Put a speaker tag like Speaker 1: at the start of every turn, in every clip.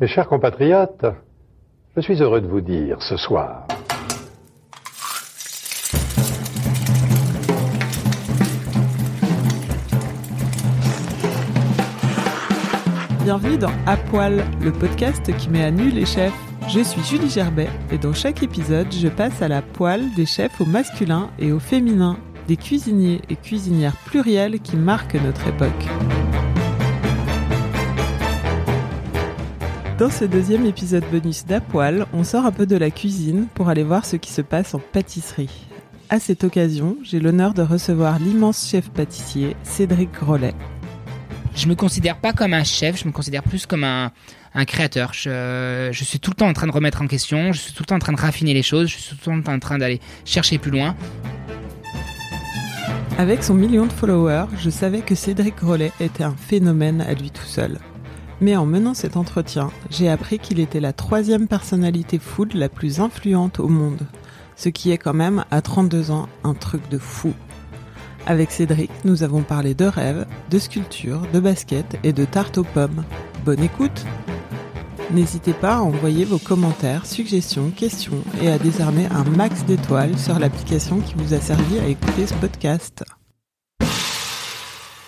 Speaker 1: Mes chers compatriotes, je suis heureux de vous dire ce soir
Speaker 2: Bienvenue dans À Poil, le podcast qui met à nu les chefs. Je suis Julie Gerbet et dans chaque épisode, je passe à la poêle des chefs au masculin et au féminin, des cuisiniers et cuisinières pluriels qui marquent notre époque. Dans ce deuxième épisode bonus d'À Poil, on sort un peu de la cuisine pour aller voir ce qui se passe en pâtisserie. À cette occasion, j'ai l'honneur de recevoir l'immense chef pâtissier Cédric Grolet.
Speaker 3: Je me considère pas comme un chef, je me considère plus comme un, un créateur. Je, je suis tout le temps en train de remettre en question, je suis tout le temps en train de raffiner les choses, je suis tout le temps en train d'aller chercher plus loin.
Speaker 2: Avec son million de followers, je savais que Cédric Grolet était un phénomène à lui tout seul. Mais en menant cet entretien, j'ai appris qu'il était la troisième personnalité food la plus influente au monde. Ce qui est quand même, à 32 ans, un truc de fou. Avec Cédric, nous avons parlé de rêves, de sculpture, de basket et de tarte aux pommes. Bonne écoute N'hésitez pas à envoyer vos commentaires, suggestions, questions et à désarmer un max d'étoiles sur l'application qui vous a servi à écouter ce podcast.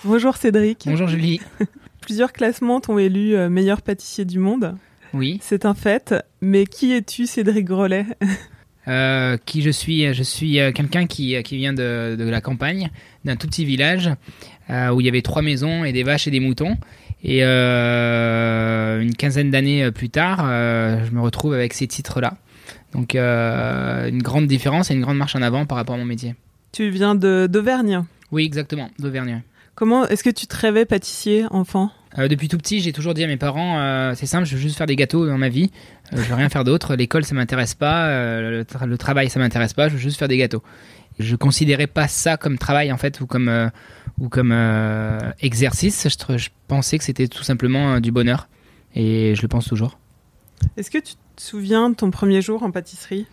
Speaker 2: Bonjour Cédric.
Speaker 3: Bonjour Julie.
Speaker 2: Plusieurs classements t'ont élu euh, meilleur pâtissier du monde.
Speaker 3: Oui.
Speaker 2: C'est un fait, mais qui es-tu Cédric Grolet?
Speaker 3: Euh, qui je suis Je suis euh, quelqu'un qui, qui vient de, de la campagne, d'un tout petit village euh, où il y avait trois maisons et des vaches et des moutons. Et euh, une quinzaine d'années plus tard, euh, je me retrouve avec ces titres-là. Donc euh, une grande différence et une grande marche en avant par rapport à mon métier.
Speaker 2: Tu viens d'Auvergne.
Speaker 3: Oui, exactement, d'Auvergne.
Speaker 2: Comment est-ce que tu te rêvais pâtissier enfant?
Speaker 3: Euh, depuis tout petit, j'ai toujours dit à mes parents, euh, c'est simple, je veux juste faire des gâteaux dans ma vie. Euh, je veux rien faire d'autre. L'école, ça m'intéresse pas. le, tra- le travail, ça m'intéresse pas. Je veux juste faire des gâteaux. Je considérais pas ça comme travail en fait ou comme ou comme exercice. Je, je pensais que c'était tout simplement du bonheur et je le pense toujours.
Speaker 2: Est-ce que tu te souviens de ton premier jour en pâtisserie?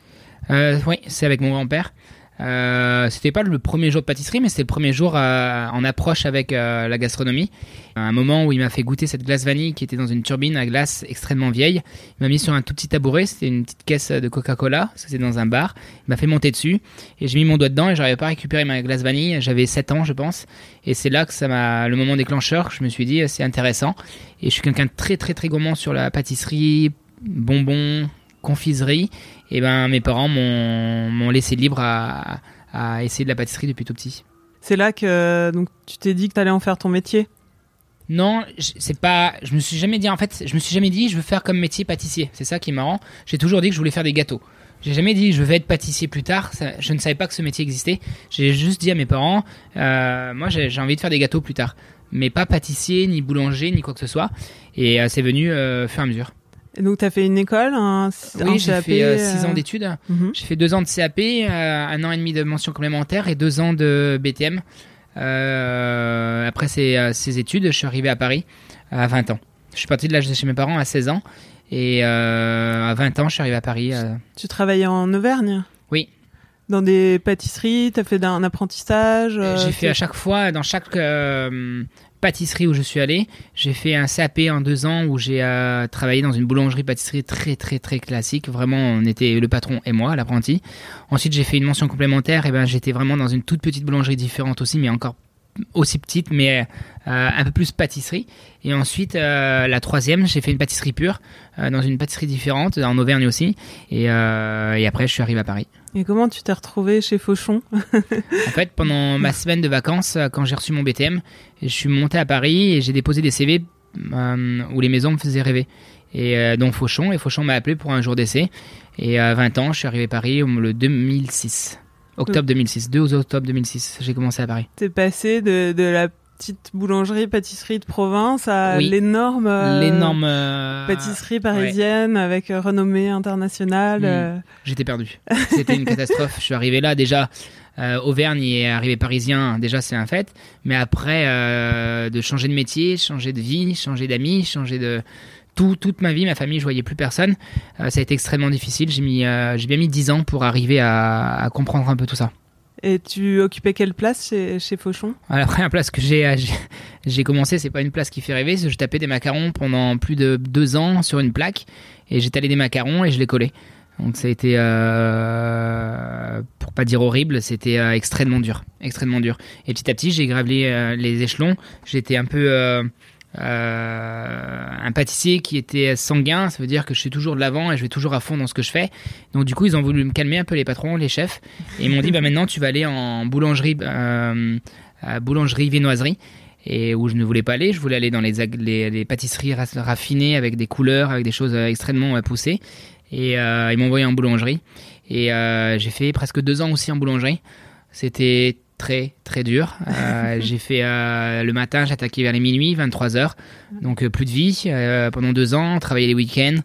Speaker 3: Oui, c'est avec mon grand-père. Euh, c'était pas le premier jour de pâtisserie, mais c'était le premier jour euh, en approche avec euh, la gastronomie. Un moment où il m'a fait goûter cette glace vanille qui était dans une turbine à glace extrêmement vieille. Il m'a mis sur un tout petit tabouret, c'était une petite caisse de Coca-Cola, c'était dans un bar. Il m'a fait monter dessus et j'ai mis mon doigt dedans et j'arrivais pas à récupérer ma glace vanille. J'avais 7 ans, je pense. Et c'est là que ça m'a, le moment déclencheur, je me suis dit, c'est intéressant. Et je suis quelqu'un de très très très gourmand sur la pâtisserie, bonbons, confiserie. Et ben mes parents m'ont laissé libre à, à essayer de la pâtisserie depuis tout petit.
Speaker 2: C'est là que donc tu t'es dit que t'allais en faire ton métier?
Speaker 3: Non, c'est pas. Je me suis jamais dit en fait. Je me suis jamais dit je veux faire comme métier pâtissier. C'est ça qui est marrant. J'ai toujours dit que je voulais faire des gâteaux. J'ai jamais dit je vais être pâtissier plus tard. Ça- je ne savais pas que ce métier existait. J'ai juste dit à mes parents, euh, moi j'ai envie de faire des gâteaux plus tard, mais pas pâtissier ni boulanger ni quoi que ce soit. Et euh, c'est venu euh, au fur et à mesure.
Speaker 2: Donc t'as fait une école, un, un
Speaker 3: Oui, j'ai
Speaker 2: CAP,
Speaker 3: fait 6
Speaker 2: euh,
Speaker 3: ans d'études.
Speaker 2: mhm.
Speaker 3: J'ai fait deux ans de CAP, euh, un an et demi de mention complémentaire et deux ans de BTM. Euh, après ces, euh, ces études, je suis arrivé à Paris à 20 ans. Je suis parti de l'âge de chez mes parents à 16 ans et euh, à 20 ans, je suis arrivé à Paris. euh,
Speaker 2: Tu travaillais en Auvergne?
Speaker 3: Oui.
Speaker 2: Dans des pâtisseries, t'as fait un apprentissage euh,
Speaker 3: j'ai fait
Speaker 2: t'es-
Speaker 3: à chaque fois, dans chaque euh, pâtisserie où je suis allé, j'ai fait un CAP en deux ans où j'ai euh, travaillé dans une boulangerie-pâtisserie très très très classique. Vraiment, on était le patron et moi, l'apprenti. Ensuite, j'ai fait une mention complémentaire. Et ben, j'étais vraiment dans une toute petite boulangerie différente aussi, mais encore aussi petite, mais euh, un peu plus pâtisserie. Et ensuite, euh, la troisième, j'ai fait une pâtisserie pure euh, dans une pâtisserie différente, en Auvergne aussi. Et, et après, je suis arrivé à Paris.
Speaker 2: Et comment tu t'es retrouvé chez Fauchon
Speaker 3: En fait, pendant ma semaine de vacances, quand j'ai reçu mon BTM, je suis monté à Paris et j'ai déposé des CV où les maisons me faisaient rêver. Et dont Fauchon, et Fauchon m'a appelé pour un jour d'essai. Et à 20 ans, je suis arrivé à Paris le 2006. Octobre 2006, 2 octobre 2006, j'ai commencé à Paris.
Speaker 2: T'es passé de, de la petite boulangerie, pâtisserie de province à
Speaker 3: Oui.
Speaker 2: l'énorme euh,
Speaker 3: euh,
Speaker 2: pâtisserie parisienne avec euh, renommée internationale.
Speaker 3: Mm.
Speaker 2: euh.
Speaker 3: J'étais perdu. C'était une catastrophe. Je suis arrivé là déjà. Auvergne et arrivé parisien, déjà c'est un fait. Mais après, de changer de métier, changer de vie, changer d'amis, changer de tout, toute ma vie, ma famille, je voyais plus personne. Euh, ça a été extrêmement difficile. J'ai mis, euh, j'ai bien mis 10 ans pour arriver à, à comprendre un peu tout ça.
Speaker 2: Et tu occupais quelle place chez, chez Fauchon?
Speaker 3: La première place que j'ai, j'ai- commencé, c'est pas une place qui fait rêver. Je tapais des macarons pendant plus de deux ans sur une plaque et j'étalais des macarons et je les collais. Donc ça a été, euh, pour pas dire horrible, c'était euh, extrêmement dur, extrêmement dur. Et petit à petit, j'ai gravé euh, les échelons. J'étais un peu euh, un pâtissier qui était sanguin. Ça veut dire que je suis toujours de l'avant et je vais toujours à fond dans ce que je fais. Donc du coup, ils ont voulu me calmer un peu les patrons, les chefs, et ils m'ont dit bah maintenant tu vas aller en boulangerie, euh, à boulangerie viennoiserie. Et où je ne voulais pas aller, je voulais aller dans les, ag- les, les pâtisseries ra- raffinées avec des couleurs, avec des choses euh, extrêmement poussées. Et euh, ils m'ont envoyé en boulangerie. Et j'ai fait presque deux ans aussi en boulangerie. C'était très très dur. Euh, j'ai fait euh, le matin, j'attaquais vers les minuit, 23 heures. Donc euh, plus de vie pendant deux ans, travailler les week-ends.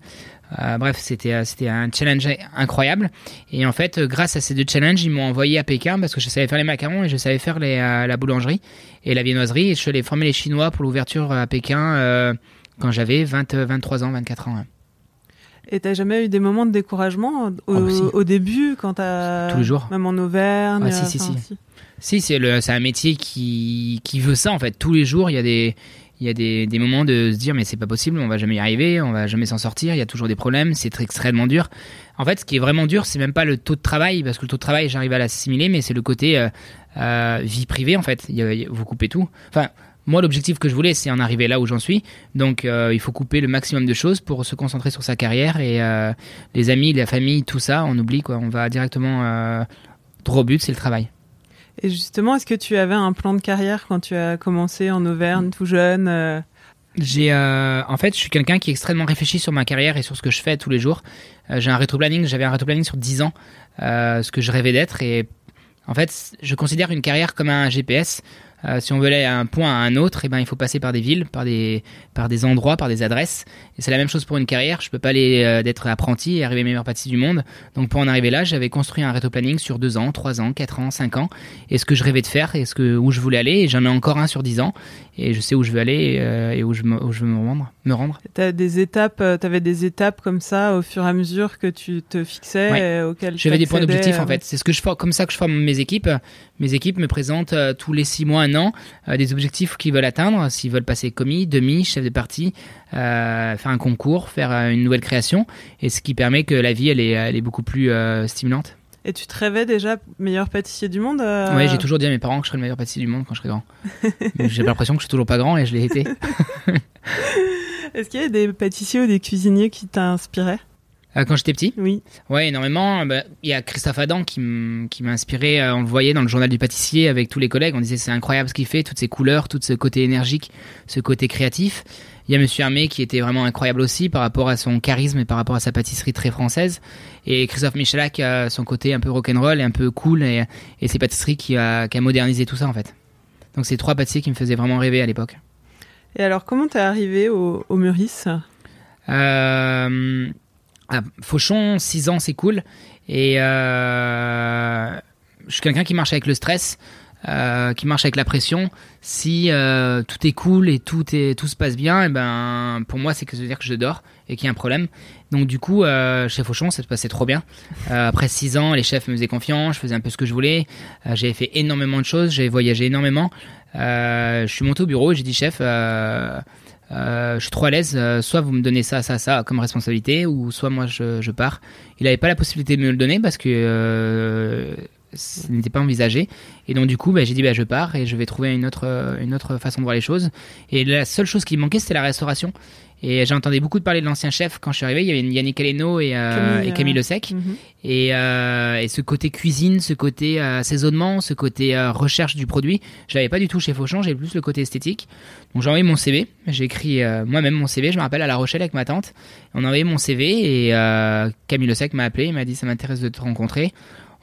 Speaker 3: Bref, c'était c'était un challenge incroyable. Et en fait, grâce à ces deux challenges, ils m'ont envoyé à Pékin parce que je savais faire les macarons et je savais faire les, la boulangerie et la viennoiserie. Et je suis allé former les Chinois pour l'ouverture à Pékin quand j'avais 20, euh, 23 ans, 24 ans. ouais.
Speaker 2: Et t'as jamais eu des moments de découragement au,
Speaker 3: Oh, si.
Speaker 2: au début quand t'as
Speaker 3: Tous les jours.
Speaker 2: même en Auvergne
Speaker 3: Ah, si, si, si. Si, c'est un métier qui, qui veut ça en fait. Tous les jours, il y a des, il y a des, des moments de se dire mais c'est pas possible, on va jamais y arriver, on va jamais s'en sortir. Il y a toujours des problèmes, c'est extrêmement dur. En fait, ce qui est vraiment dur, c'est même pas le taux de travail parce que le taux de travail, j'arrive à l'assimiler, mais c'est le côté euh, euh, vie privée en fait. Il y a- vous coupez tout. Enfin. Moi, l'objectif que je voulais, c'est en arriver là où j'en suis. Donc, euh, il faut couper le maximum de choses pour se concentrer sur sa carrière et les amis, la famille, tout ça, on oublie quoi. On va directement droit au but, c'est le travail.
Speaker 2: Et justement, est-ce que tu avais un plan de carrière quand tu as commencé en Auvergne tout jeune euh,
Speaker 3: J'ai, euh, en fait, je suis quelqu'un qui est extrêmement réfléchi sur ma carrière et sur ce que je fais tous les jours. Euh, j'ai un rétro-planning, j'avais un rétro-planning sur 10 ans, ce que je rêvais d'être. Et en fait, je considère une carrière comme un GPS. Euh, si on veut aller à un point à un autre, eh ben, il faut passer par des villes, par des, par des endroits, par des adresses. Et c'est la même chose pour une carrière. Je peux pas aller euh, d'être apprenti et arriver meilleur pâtissier du monde. Donc pour en arriver là, j'avais construit un rétro-planning sur 2 ans, 3 ans, 4 ans, 5 ans. Et ce que je rêvais de faire et ce que, où je voulais aller. Et j'en ai encore un sur 10 ans. Et je sais où je veux aller euh, et où je, me, où je veux me rendre. Me rendre.
Speaker 2: T'as des étapes, euh, t'avais des étapes comme ça au fur et à mesure que tu te fixais,
Speaker 3: Ouais.
Speaker 2: euh, auxquelles
Speaker 3: J'avais des points d'objectif en fait. C'est ce que je fais, comme ça que je forme mes équipes. Mes équipes me présentent euh, tous les six mois, un an, euh, des objectifs qu'ils veulent atteindre. S'ils veulent passer commis, demi, chef de partie, euh, faire un concours, faire une nouvelle création, et ce qui permet que la vie elle est, elle est beaucoup plus stimulante.
Speaker 2: Et tu te rêvais déjà meilleur pâtissier du monde euh,
Speaker 3: Ouais, j'ai toujours dit à mes parents que je serais le meilleur pâtissier du monde quand je serai grand. Mais j'ai l'impression que je suis toujours pas grand et je l'ai été.
Speaker 2: Est-ce qu'il y a des pâtissiers ou des cuisiniers qui t'inspiraient?
Speaker 3: Euh, quand j'étais petit.
Speaker 2: Oui.
Speaker 3: Ouais, énormément. Bah, Il y a Christophe Adam qui m'a inspiré. euh, On le voyait dans le journal du pâtissier avec tous les collègues. On disait c'est incroyable ce qu'il fait, toutes ces couleurs, tout ce côté énergique, ce côté créatif. Il y a Monsieur Hermé qui était vraiment incroyable aussi par rapport à son charisme et par rapport à sa pâtisserie très française. Et Christophe Michalak, euh, son côté un peu rock'n'roll et un peu cool et, et ses pâtisseries qui a, qui a modernisé tout ça en fait. Donc c'est trois pâtissiers qui me faisaient vraiment rêver à l'époque.
Speaker 2: Et alors, comment t'es arrivé au, au Meurice?
Speaker 3: Euh, à Fauchon, 6 ans, c'est cool. Et euh, je suis quelqu'un qui marche avec le stress, euh, qui marche avec la pression. Si euh, tout est cool et tout, se passe bien, et ben, pour moi, c'est que ça veut dire que je dors et qu'il y a un problème. Donc du coup, chez Fauchon, ça se passait trop bien. Après 6 ans, les chefs me faisaient confiance, je faisais un peu ce que je voulais. J'avais fait énormément de choses, j'avais voyagé énormément. Je suis monté au bureau et j'ai dit, chef... Euh, je suis trop à l'aise, euh, soit vous me donnez ça, ça, ça comme responsabilité, ou soit moi je, pars. Il n'avait pas la possibilité de me le donner parce que euh, ce n'était pas envisagé. Et donc du coup, bah, j'ai dit bah, je pars et je vais trouver une autre, façon de voir les choses. Et la seule chose qui manquait, c'était la restauration. Et j'entendais beaucoup de parler de l'ancien chef quand je suis arrivé. Il y avait Yannick Aleno et, euh,
Speaker 2: Camille,
Speaker 3: et Camille
Speaker 2: euh,
Speaker 3: Le Sec.
Speaker 2: Mhm.
Speaker 3: Et, euh, et ce côté cuisine, ce côté euh, assaisonnement, ce côté recherche du produit, je l'avais pas du tout chez Fauchon, j'avais plus le côté esthétique. Donc j'ai envoyé mon CV, j'ai écrit moi-même mon CV, je me rappelle à La Rochelle avec ma tante. On a envoyé mon CV et Camille Le Sec m'a appelé, il m'a dit ça m'intéresse de te rencontrer.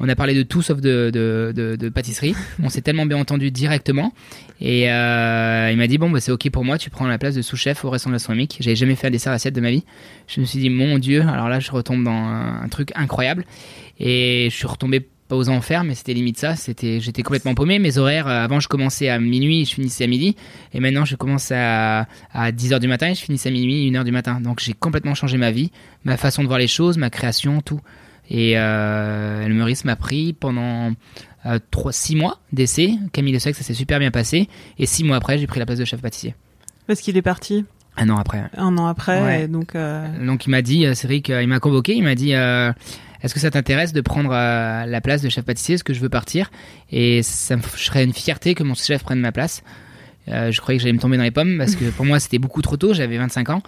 Speaker 3: On a parlé de tout sauf de, de, de, de pâtisserie. on s'est tellement bien entendu directement. Et euh, il m'a dit bon, bah, c'est ok pour moi, tu prends la place de sous-chef au restaurant gastronomique. J'avais jamais fait un dessert assiette de ma vie. Je me suis dit mon Dieu, alors là, je retombe dans un, un truc incroyable. Et je suis retombé pas aux enfers, mais c'était limite ça. C'était, j'étais complètement paumé. Mes horaires, euh, avant, je commençais à minuit, je finissais à midi. Et maintenant, je commence à, à 10 heures du matin et je finissais à minuit, 1 heure du matin. Donc, j'ai complètement changé ma vie, ma façon de voir les choses, ma création, tout. Et euh, le Meurice m'a pris pendant euh, 3, 6 mois d'essai. Camille Le Sec, ça s'est super bien passé. Et 6 mois après, j'ai pris la place de chef pâtissier.
Speaker 2: Parce qu'il est parti
Speaker 3: Un an après.
Speaker 2: un an après,
Speaker 3: Ouais.
Speaker 2: donc euh,
Speaker 3: Donc il m'a dit, euh, Cédric, euh, il m'a convoqué, il m'a dit, euh, est-ce que ça t'intéresse de prendre euh, la place de chef pâtissier? Est-ce que je veux partir? Et ça me serais une fierté que mon chef prenne ma place. Euh, je croyais que j'allais me tomber dans les pommes parce que pour moi c'était beaucoup trop tôt, j'avais 25 ans.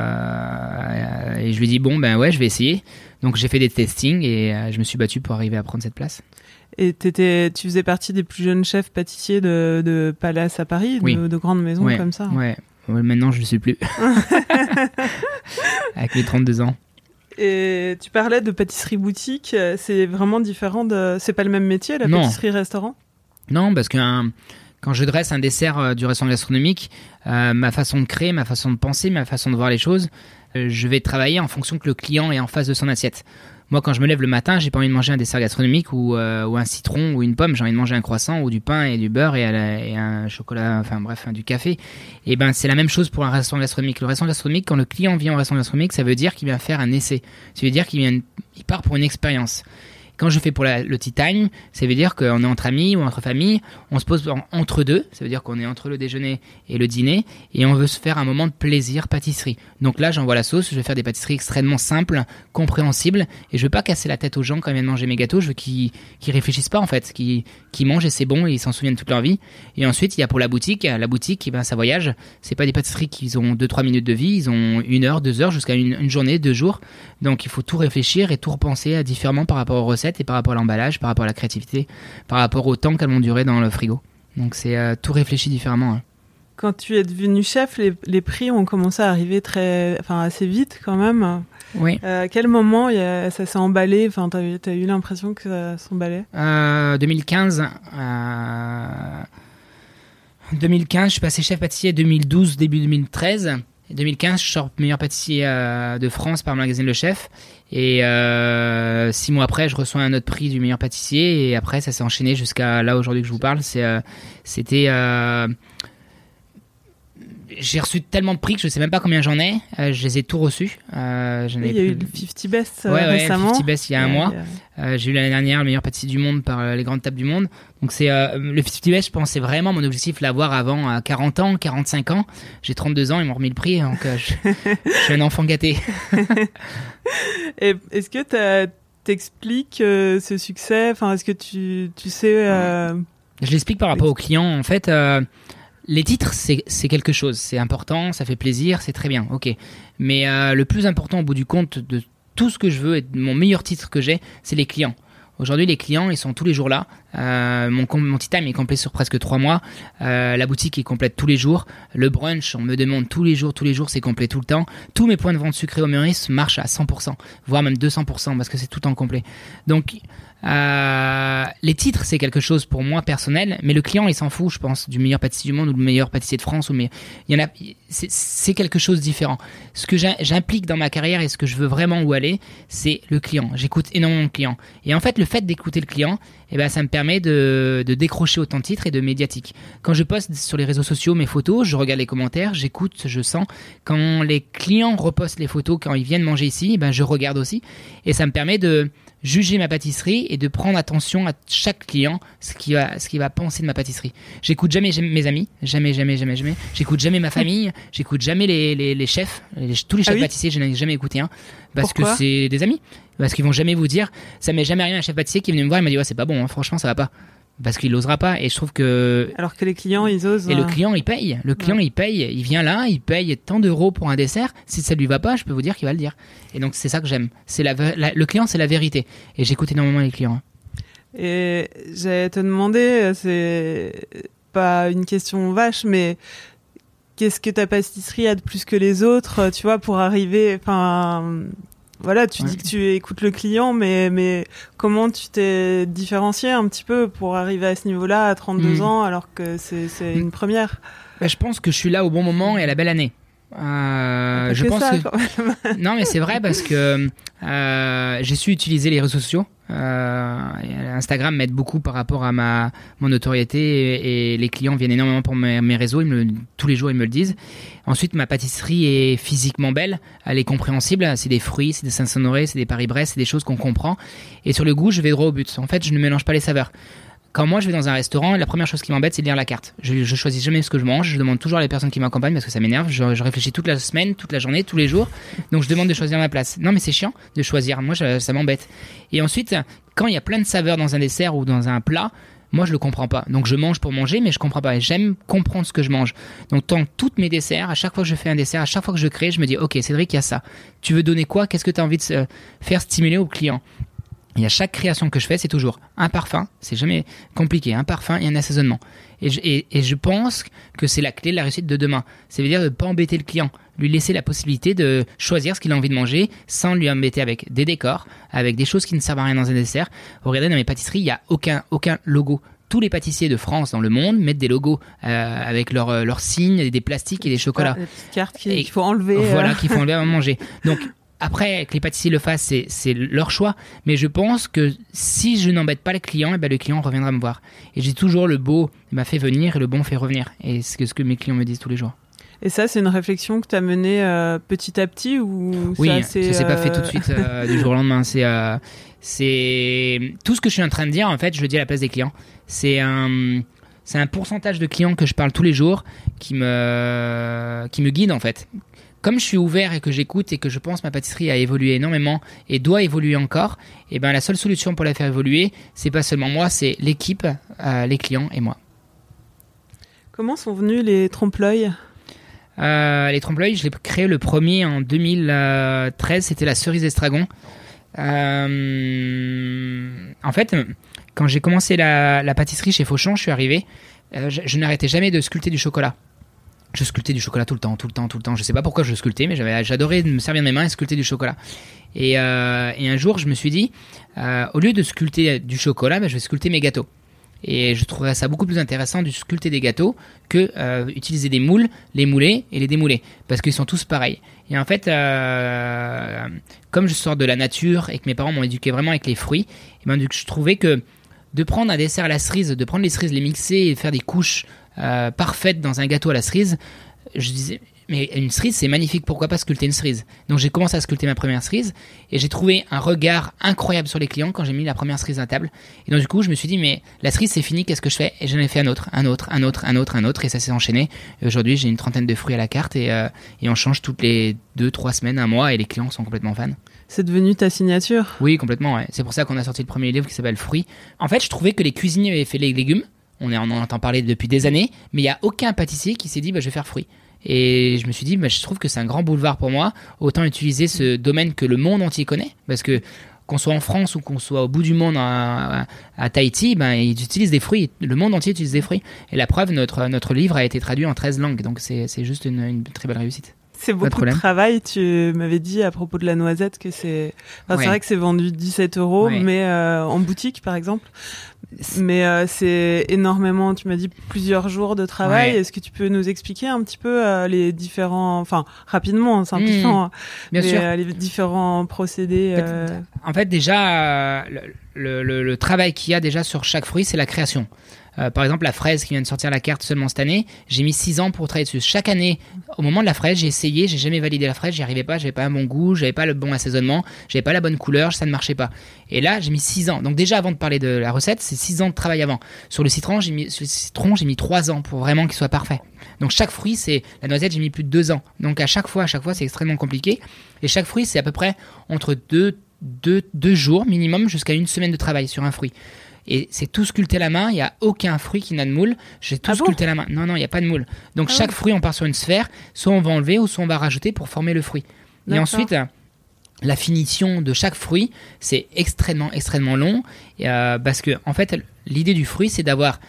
Speaker 3: Euh, et je lui ai dit, bon ben ouais, je vais essayer. Donc j'ai fait des testings et euh, je me suis battu pour arriver à prendre cette place.
Speaker 2: et t'étais, tu faisais partie des plus jeunes chefs pâtissiers de, de Palace à Paris, de,
Speaker 3: Oui.
Speaker 2: de grandes maisons
Speaker 3: ouais,
Speaker 2: comme ça.
Speaker 3: Ouais. Maintenant je le suis plus. Avec mes 32 ans.
Speaker 2: Et tu parlais de pâtisserie boutique, c'est vraiment différent de, c'est pas le même métier la
Speaker 3: Non.
Speaker 2: pâtisserie restaurant.
Speaker 3: Non, parce que un- quand je dresse un dessert euh, du restaurant gastronomique, euh, ma façon de créer, ma façon de penser, ma façon de voir les choses, euh, je vais travailler en fonction que le client est en face de son assiette. Moi, quand je me lève le matin, j'ai pas envie de manger un dessert gastronomique ou, ou un citron ou une pomme. J'ai envie de manger un croissant ou du pain et du beurre et, la- et un chocolat, enfin bref, du café. Et ben, c'est la même chose pour un restaurant gastronomique. Le restaurant gastronomique, quand le client vient au restaurant gastronomique, ça veut dire qu'il vient faire un essai. Ça veut dire qu'il vient, il part pour une expérience. Quand je fais pour le tea time, ça veut dire qu'on est entre amis ou entre familles, on se pose en- entre deux, ça veut dire qu'on est entre le déjeuner et le dîner, et on veut se faire un moment de plaisir pâtisserie. Donc là, j'envoie la sauce, je vais faire des pâtisseries extrêmement simples, compréhensibles, et je veux pas casser la tête aux gens quand ils viennent manger mes gâteaux, je veux qu'ils qu'ils réfléchissent pas en fait, qu'ils mangent et c'est bon, ils s'en souviennent toute leur vie. Et ensuite, il y a pour la boutique, la boutique, eh ben, ça voyage, c'est pas des pâtisseries qui ont 2-3 minutes de vie, ils ont une heure, deux heures, jusqu'à une, journée, deux jours. Donc il faut tout réfléchir et tout repenser différemment par rapport aux recettes et par rapport à l'emballage, par rapport à la créativité, par rapport au temps qu'elles vont durer dans le frigo. Donc c'est euh, tout réfléchi différemment. hein.
Speaker 2: Quand tu es devenu chef, les, les prix ont commencé à arriver très, enfin assez vite quand même.
Speaker 3: Oui.
Speaker 2: Euh, à quel moment il y a- ça s'est emballé? Enfin, t'as as eu l'impression que ça s'emballait?
Speaker 3: Euh, 2015. euh, 2015, je suis passé chef pâtissier 2012, début 2013. Et 2015, je sors meilleur pâtissier euh, de France par le magazine Le Chef. Et euh, six mois après, je reçois un autre prix du meilleur pâtissier. Et après, ça s'est enchaîné jusqu'à là aujourd'hui que je vous parle. C'est, euh, c'était, euh, j'ai reçu tellement de prix que je sais même pas combien j'en ai. Euh, je les ai tous reçus. Euh, j'en ai
Speaker 2: Il y a eu le 50 Best euh,
Speaker 3: Ouais, ouais,
Speaker 2: récemment.
Speaker 3: 50 Best il y a un mois. j'ai eu l'année dernière le meilleur pâtissier du monde par les grandes tables du monde. Donc c'est le 50 Best, je pensais vraiment mon objectif l'avoir avant à 40 ans, 45 ans. J'ai 32 ans, ils m'ont remis le prix, donc je, je suis un enfant gâté.
Speaker 2: Est-ce que t'as- t'expliques ce succès? Enfin, est-ce que tu, tu sais
Speaker 3: Je l'explique par rapport aux clients. En fait, les titres, c'est quelque chose. C'est important, ça fait plaisir, c'est très bien. Ok. Mais euh, le plus important au bout du compte de tout ce que je veux et de mon meilleur titre que j'ai, c'est les clients. Aujourd'hui, les clients, ils sont tous les jours là. Euh, mon, mon time est complet sur presque trois mois. Euh, la boutique est complète tous les jours. Le brunch, on me demande tous les jours, tous les jours, c'est complet tout le temps. Tous mes points de vente sucrés au Meurice marchent à 100%, voire même 200% parce que c'est tout en complet. Donc, euh, les titres, c'est quelque chose pour moi personnel, mais le client, il s'en fout, je pense, du meilleur pâtissier du monde ou le meilleur pâtissier de France. Il y en a, c'est- quelque chose de différent. Ce que j'im- j'implique dans ma carrière et ce que je veux vraiment où aller, c'est le client. J'écoute énormément le client. Et en fait, le fait d'écouter le client, eh ben, ça me permet de, de décrocher autant de titres et de médiatique. Quand je poste sur les réseaux sociaux mes photos, je regarde les commentaires, j'écoute, je sens. Quand les clients repostent les photos quand ils viennent manger ici, eh ben, je regarde aussi. Et ça me permet de juger ma pâtisserie et de prendre attention à chaque client, ce qui va, ce qui va penser de ma pâtisserie. J'écoute jamais, jamais mes amis, jamais, jamais, jamais, jamais. J'écoute jamais ma famille, j'écoute jamais les, les, les chefs, les- tous les chefs
Speaker 2: Ah oui
Speaker 3: pâtissiers, je n'en ai jamais écouté un. Parce
Speaker 2: Pourquoi
Speaker 3: que c'est des amis. Parce qu'ils vont jamais vous dire, ça m'est jamais rien un chef pâtissier qui est venu me voir et m'a dit, ouais, c'est pas bon, hein, franchement, ça va pas. Parce qu'il n'osera pas. Et je trouve que
Speaker 2: Alors que les clients, ils osent.
Speaker 3: et le
Speaker 2: euh,
Speaker 3: client, il paye. Le client, il paye. Il vient là, il paye tant d'euros pour un dessert. Si ça lui va pas, je peux vous dire qu'il va le dire. Et donc, c'est ça que j'aime. C'est la, le client, c'est la vérité. Et j'écoute énormément les clients. hein.
Speaker 2: Et j'allais te demander, c'est pas une question vache, mais qu'est-ce que ta pâtisserie a de plus que les autres, tu vois, pour arriver, enfin, voilà, tu
Speaker 3: Ouais.
Speaker 2: dis que tu écoutes le client, mais, mais comment tu t'es différencié un petit peu pour arriver à ce niveau-là à 32
Speaker 3: Mm.
Speaker 2: ans alors que c'est c'est une première?
Speaker 3: Bah, je pense que je suis là au bon moment et à la belle année. Euh, je
Speaker 2: que
Speaker 3: pense
Speaker 2: ça,
Speaker 3: que non, mais c'est vrai parce que euh, j'ai su utiliser les réseaux sociaux. Euh, Instagram m'aide beaucoup par rapport à ma mon notoriété et, et les clients viennent énormément pour mes, mes réseaux. Ils me, le- tous les jours, ils me le disent. Ensuite, ma pâtisserie est physiquement belle, elle est compréhensible. C'est des fruits, c'est des Saint-Honoré, c'est des Paris-Brest, c'est des choses qu'on comprend. Et sur le goût, je vais droit au but. En fait, je ne mélange pas les saveurs. Quand moi je vais dans un restaurant, la première chose qui m'embête, c'est de lire la carte. Je, choisis jamais ce que je mange. Je demande toujours à les personnes qui m'accompagnent parce que ça m'énerve. Je, réfléchis toute la semaine, toute la journée, tous les jours. Donc je demande de choisir ma place. Non, mais c'est chiant de choisir. Moi, ça m'embête. Et ensuite, quand il y a plein de saveurs dans un dessert ou dans un plat, moi je le comprends pas. Donc je mange pour manger, mais je comprends pas. J'aime comprendre ce que je mange. Donc dans toutes mes desserts, à chaque fois que je fais un dessert, à chaque fois que je crée, je me dis ok Cédric, il y a ça. Tu veux donner quoi? Qu'est-ce que tu as envie de se- faire stimuler au client? Et à chaque création que je fais, c'est toujours un parfum, c'est jamais compliqué, un parfum et un assaisonnement. Et je, et, et je pense que c'est la clé de la réussite de demain. Ça veut dire de ne pas embêter le client, lui laisser la possibilité de choisir ce qu'il a envie de manger sans lui embêter avec des décors, avec des choses qui ne servent à rien dans un dessert. Regardez dans mes pâtisseries, il n'y a aucun, aucun logo. Tous les pâtissiers de France dans le monde mettent des logos euh, avec leurs euh, leurs signes, des plastiques et des chocolats
Speaker 2: des petites cartes qu'il faut enlever. euh.
Speaker 3: voilà, qu'il faut enlever avant de manger. Donc, après, que les pâtissiers le fassent, c'est, leur choix. Mais je pense que si je n'embête pas le client, eh ben, le client reviendra me voir. Et j'ai toujours le beau m'a fait venir et le bon fait revenir. Et c'est ce que mes clients me disent tous les jours.
Speaker 2: Et ça, c'est une réflexion que tu as menée euh, petit à petit ou
Speaker 3: Oui,
Speaker 2: ça,
Speaker 3: s'est pas fait
Speaker 2: euh,
Speaker 3: tout de suite euh, du jour au lendemain. C'est, euh, c'est tout ce que je suis en train de dire. En fait, je le dis à la place des clients. C'est un, c'est un pourcentage de clients que je parle tous les jours qui me, qui me guide en fait. Comme je suis ouvert et que j'écoute et que je pense que ma pâtisserie a évolué énormément et doit évoluer encore, et ben la seule solution pour la faire évoluer, c'est pas seulement moi, c'est l'équipe, euh, les clients et moi.
Speaker 2: Comment sont venus les trompe-l'œil?
Speaker 3: Euh, les trompe-l'œil, je l'ai créé le premier en 2013, c'était la cerise estragon. Euh, en fait, quand j'ai commencé la, la pâtisserie chez Fauchon, je suis arrivé, euh, je, je n'arrêtais jamais de sculpter du chocolat. Je sculptais du chocolat tout le temps, tout le temps, tout le temps. Je sais pas pourquoi je sculptais, mais j'avais, j'adorais me servir de mes mains et sculpter du chocolat. Et, euh, un jour, je me suis dit, euh, au lieu de sculpter du chocolat, ben, je vais sculpter mes gâteaux. Et je trouverais ça beaucoup plus intéressant de sculpter des gâteaux que euh, des moules, les mouler et les démouler. Parce qu'ils sont tous pareils. Et en fait, euh, comme je sors de la nature et que mes parents m'ont éduqué vraiment avec les fruits, et ben, je trouvais que de prendre un dessert à la cerise, de prendre les cerises, les mixer et faire des couches euh, parfaites dans un gâteau à la cerise, je disais, mais une cerise c'est magnifique, pourquoi pas sculpter une cerise? Donc j'ai commencé à sculpter ma première cerise et j'ai trouvé un regard incroyable sur les clients quand j'ai mis la première cerise à table. Et donc du coup je me suis dit, mais la cerise c'est fini, qu'est-ce que je fais? Et j'en ai fait un autre, un autre, un autre, un autre, un autre, et ça s'est enchaîné. Et Aujourd'hui j'ai une trentaine de fruits à la carte et, euh, et on change toutes les deux, trois semaines, un mois, et les clients sont complètement fans.
Speaker 2: C'est devenu ta signature?
Speaker 3: Oui, complètement. Ouais. C'est pour ça qu'on a sorti le premier livre qui s'appelle Fruits. En fait, je trouvais que les cuisiniers avaient fait les légumes. On, en entend parler depuis des années, mais il n'y a aucun pâtissier qui s'est dit bah, je vais faire fruits. Et je me suis dit, bah, je trouve que c'est un grand boulevard pour moi. Autant utiliser ce domaine que le monde entier connaît. Parce que qu'on soit en France ou qu'on soit au bout du monde à, Tahiti, ben, ils utilisent des fruits. Le monde entier utilise des fruits. Et la preuve, notre, notre livre a été traduit en 13 langues. Donc c'est c'est juste une, une très belle réussite.
Speaker 2: C'est beaucoup de travail. Tu m'avais dit à propos de la noisette que c'est. Enfin,
Speaker 3: Ouais.
Speaker 2: C'est vrai que c'est vendu 17 euros,
Speaker 3: Ouais.
Speaker 2: mais euh, en boutique par exemple. Mais euh, c'est énormément. Tu m'as dit plusieurs jours de travail.
Speaker 3: Ouais.
Speaker 2: Est-ce que tu peux nous expliquer un petit peu euh, les différents, enfin rapidement, en simplifiant, hein,
Speaker 3: Bien
Speaker 2: mais,
Speaker 3: sûr.
Speaker 2: les différents procédés.
Speaker 3: En fait,
Speaker 2: euh,
Speaker 3: En fait, déjà, le, le- le travail qu'il y a déjà sur chaque fruit, c'est la création. Euh, par exemple, la fraise qui vient de sortir la carte seulement cette année, j'ai mis 6 ans pour travailler dessus. Chaque année, au moment de la fraise, j'ai essayé, j'ai jamais validé la fraise, j'y arrivais pas, j'avais pas un bon goût, j'avais pas le bon assaisonnement, j'avais pas la bonne couleur, ça ne marchait pas. Et là, j'ai mis 6 ans. Donc déjà, avant de parler de la recette, c'est 6 ans de travail avant. Sur le citron, j'ai mis, j'ai mis 3 ans pour vraiment qu'il soit parfait. Donc chaque fruit, c'est la noisette, j'ai mis plus de 2 ans. Donc à chaque fois, à chaque fois, c'est extrêmement compliqué. Et chaque fruit, c'est à peu près entre 2 deux, deux jours minimum jusqu'à une semaine de travail sur un fruit. Et c'est tout sculpté à la main, il n'y a aucun fruit qui n'a de moule. J'ai tout
Speaker 2: Ah bon
Speaker 3: sculpté à la main. Non, non, il n'y a pas de moule. Donc
Speaker 2: Ah
Speaker 3: chaque fruit, on part sur une sphère, soit on va enlever ou soit on va rajouter pour former le fruit. Et ensuite, la finition de chaque fruit, c'est extrêmement, extrêmement long. euh, parce que, en fait, l'idée du fruit, c'est d'avoir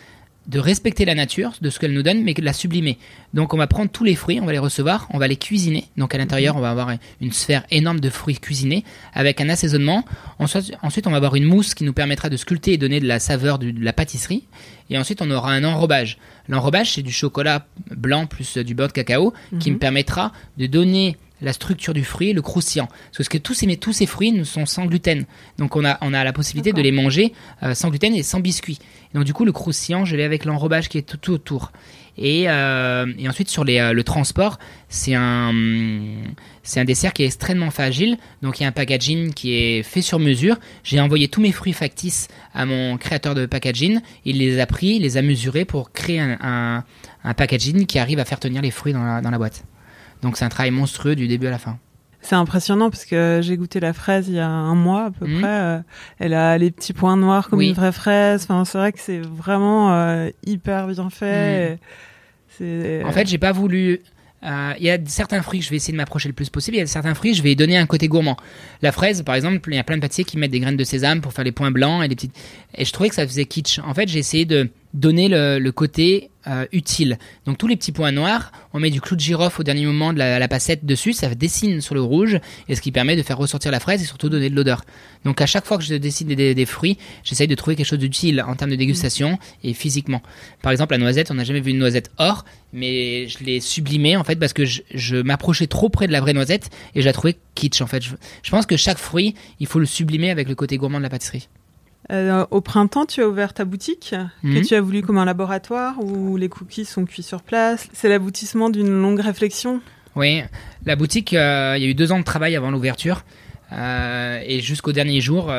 Speaker 3: de respecter la nature, de ce qu'elle nous donne, mais de la sublimer. Donc on va prendre tous les fruits, on va les recevoir, on va les cuisiner. Donc à l'intérieur, on va avoir une sphère énorme de fruits cuisinés avec un assaisonnement. Ensuite, ensuite, on va avoir une mousse qui nous permettra de sculpter et donner de la saveur de, la pâtisserie. Et ensuite, on aura un enrobage. L'enrobage, c'est du chocolat blanc plus du beurre de cacao qui mhm. me permettra de donner la structure du fruit, le croustillant. Parce que tous ces, tous ces fruits nous sont sans gluten. Donc on a, on a la possibilité de les manger euh, sans gluten et sans biscuit. donc du coup, le croustillant, je l'ai avec l'enrobage qui est tout, autour. Et, euh, et, ensuite, sur les, euh, le transport, c'est un, dessert qui est extrêmement fragile. Donc il y a un packaging qui est fait sur mesure. J'ai envoyé tous mes fruits factices à mon créateur de packaging. Il les a pris, il les a mesurés pour créer un, un, un packaging qui arrive à faire tenir les fruits dans la, dans la boîte. Donc c'est un travail monstrueux du début à la fin.
Speaker 2: C'est impressionnant parce que j'ai goûté la fraise il y a un mois à peu mhm. près. Euh, elle a les petits points noirs comme une vraie fraise. Enfin, c'est vrai que c'est vraiment euh, hyper bien fait.
Speaker 3: Mhm. En fait, j'ai pas voulu. Euh, il y a certains fruits que je vais essayer de m'approcher le plus possible. Il y a certains fruits, je vais donner un côté gourmand. La fraise, par exemple, il y a plein de pâtissiers qui mettent des graines de sésame pour faire les points blancs et les petites. Et je trouvais que ça faisait kitsch. En fait, j'ai essayé de donner le, côté euh, utile. Donc tous les petits points noirs, on met du clou de girofle au dernier moment de la, la, passette dessus, ça dessine sur le rouge, et ce qui permet de faire ressortir la fraise et surtout donner de l'odeur. Donc à chaque fois que je dessine des, fruits, j'essaye de trouver quelque chose d'utile en termes de dégustation et physiquement. Par exemple, la noisette, on n'a jamais vu une noisette or, mais je l'ai sublimée en fait parce que je, m'approchais trop près de la vraie noisette et je la trouvais kitsch en fait. je pense que chaque fruit, il faut le sublimer avec le côté gourmand de la pâtisserie.
Speaker 2: Euh, au printemps, tu as ouvert ta boutique que mhm. tu as voulu comme un laboratoire où les cookies sont cuits sur place. C'est l'aboutissement d'une longue réflexion.
Speaker 3: Oui, la boutique, euh, il y a eu deux ans de travail avant l'ouverture euh, et jusqu'au dernier jour,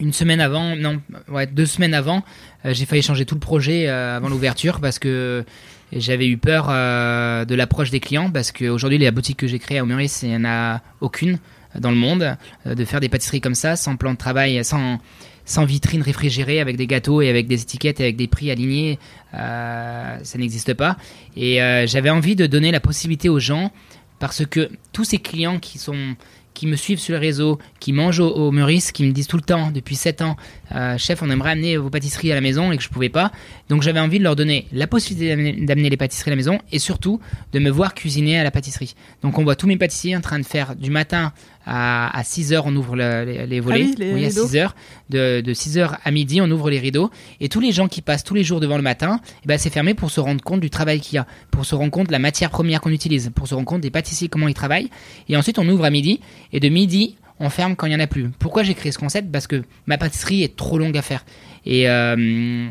Speaker 3: une semaine avant, non, ouais, deux semaines avant, j'ai failli changer tout le projet avant l'ouverture parce que j'avais eu peur de l'approche des clients parce qu'aujourd'hui, la boutique que j'ai créée à Maurice, il n'y en a aucune dans le monde, euh, de faire des pâtisseries comme ça, sans plan de travail, sans, sans vitrine réfrigérée, avec des gâteaux et avec des étiquettes et avec des prix alignés, euh, ça n'existe pas. Et euh, j'avais envie de donner la possibilité aux gens, parce que tous ces clients qui sont qui me suivent sur les réseaux, qui mangent au, Meurice, qui me disent tout le temps, depuis 7 ans, euh, chef, on aimerait amener vos pâtisseries à la maison et que je pouvais pas. Donc j'avais envie de leur donner la possibilité d'amener les pâtisseries à la maison et surtout de me voir cuisiner à la pâtisserie. Donc on voit tous mes pâtissiers en train de faire du matin à, à 6 heures, on ouvre les, volets.
Speaker 2: Ah oui,
Speaker 3: à 6 heures. De, de 6 heures à midi, on ouvre les rideaux. Et tous les gens qui passent tous les jours devant le matin, eh ben, c'est fermé pour se rendre compte du travail qu'il y a, pour se rendre compte de la matière première qu'on utilise, pour se rendre compte des pâtissiers, comment ils travaillent. Et ensuite, on ouvre à midi. Et de midi, on ferme quand il n'y en a plus. Pourquoi j'ai créé ce concept? Parce que ma pâtisserie est trop longue à faire. Et, euh,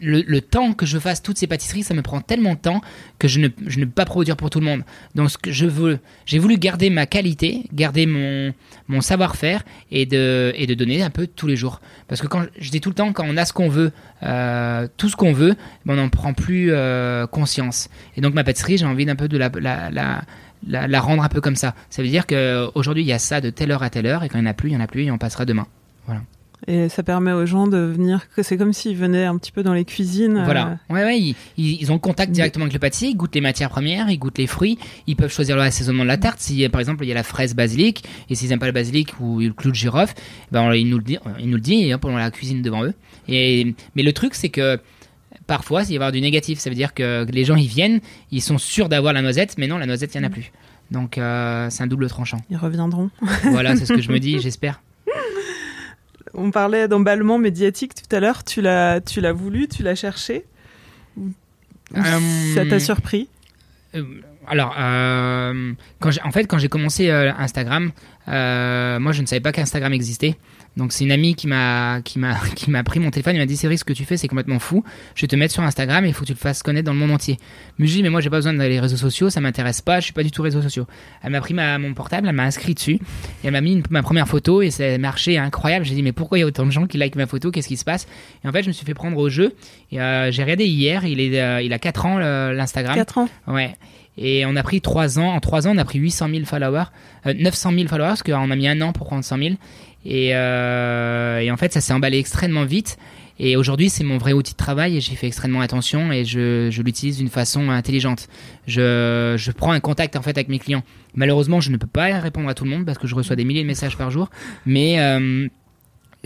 Speaker 3: le, temps que je fasse toutes ces pâtisseries, ça me prend tellement de temps que je ne, peux pas produire pour tout le monde. Donc, ce que je veux, j'ai voulu garder ma qualité, garder mon, savoir-faire et de, donner un peu tous les jours. Parce que quand je dis tout le temps, quand on a ce qu'on veut, euh, tout ce qu'on veut, on n'en prend plus euh, conscience. Et donc, ma pâtisserie, j'ai envie d'un peu de la, la, rendre un peu comme ça. Ça veut dire qu'aujourd'hui, il y a ça de telle heure à telle heure, et quand il n'y en a plus, il n'y en a plus, et on passera demain. Voilà.
Speaker 2: Et ça permet aux gens de venir, que c'est comme s'ils venaient un petit peu dans les cuisines.
Speaker 3: Voilà. Euh. Ouais, ouais, ils, ils, ont contact directement avec le pâtissier, ils goûtent les matières premières, ils goûtent les fruits, ils peuvent choisir l'assaisonnement de la tarte. Si, par exemple, il y a la fraise basilic, et s'ils n'aiment pas le basilic ou le clou de girofle, ben, ils nous le disent, ils nous le disent, on la cuisine devant eux. Et, mais le truc, c'est que, parfois, il y avoir du négatif. Ça veut dire que les gens, ils viennent, ils sont sûrs d'avoir la noisette, mais non, la noisette, il n'y en a plus. Donc, euh, c'est un double tranchant.
Speaker 2: Ils reviendront.
Speaker 3: voilà, c'est ce que je me dis, j'espère.
Speaker 2: On parlait d'emballement médiatique tout à l'heure. Tu l'as, tu l'as voulu, tu l'as cherché? Euh, ça t'a surpris?
Speaker 3: euh, Alors, euh, quand en fait, quand j'ai commencé Instagram, moi, je ne savais pas qu'Instagram existait. Donc c'est une amie qui m'a qui m'a qui m'a pris mon téléphone et m'a dit Cédric ce que tu fais c'est complètement fou. Je vais te mettre sur Instagram et il faut que tu le fasses connaître dans le monde entier. Mais je dis mais moi j'ai pas besoin d'aller les réseaux sociaux, ça m'intéresse pas, je suis pas du tout réseaux sociaux. Elle m'a pris ma, mon portable, elle m'a inscrit dessus et elle m'a mis ma première photo et ça a marché incroyable. J'ai dit mais pourquoi il y a autant de gens qui like ma photo? Qu'est-ce qui se passe? Et en fait je me suis fait prendre au jeu. Et euh, j'ai regardé hier, il est euh, il a 4 ans l'Instagram.
Speaker 2: 4 ans.
Speaker 3: Ouais. Et on a pris 3 ans. En 3 ans, on a pris 800 000 followers. 900 000 followers, parce qu'on a mis un an pour prendre 100 000. Euh, et, en fait, ça s'est emballé extrêmement vite. Et aujourd'hui, c'est mon vrai outil de travail et j'y fais extrêmement attention et je, l'utilise d'une façon intelligente. Je, prends un contact en fait avec mes clients. Malheureusement, je ne peux pas répondre à tout le monde parce que je reçois des milliers de messages par jour. Mais euh,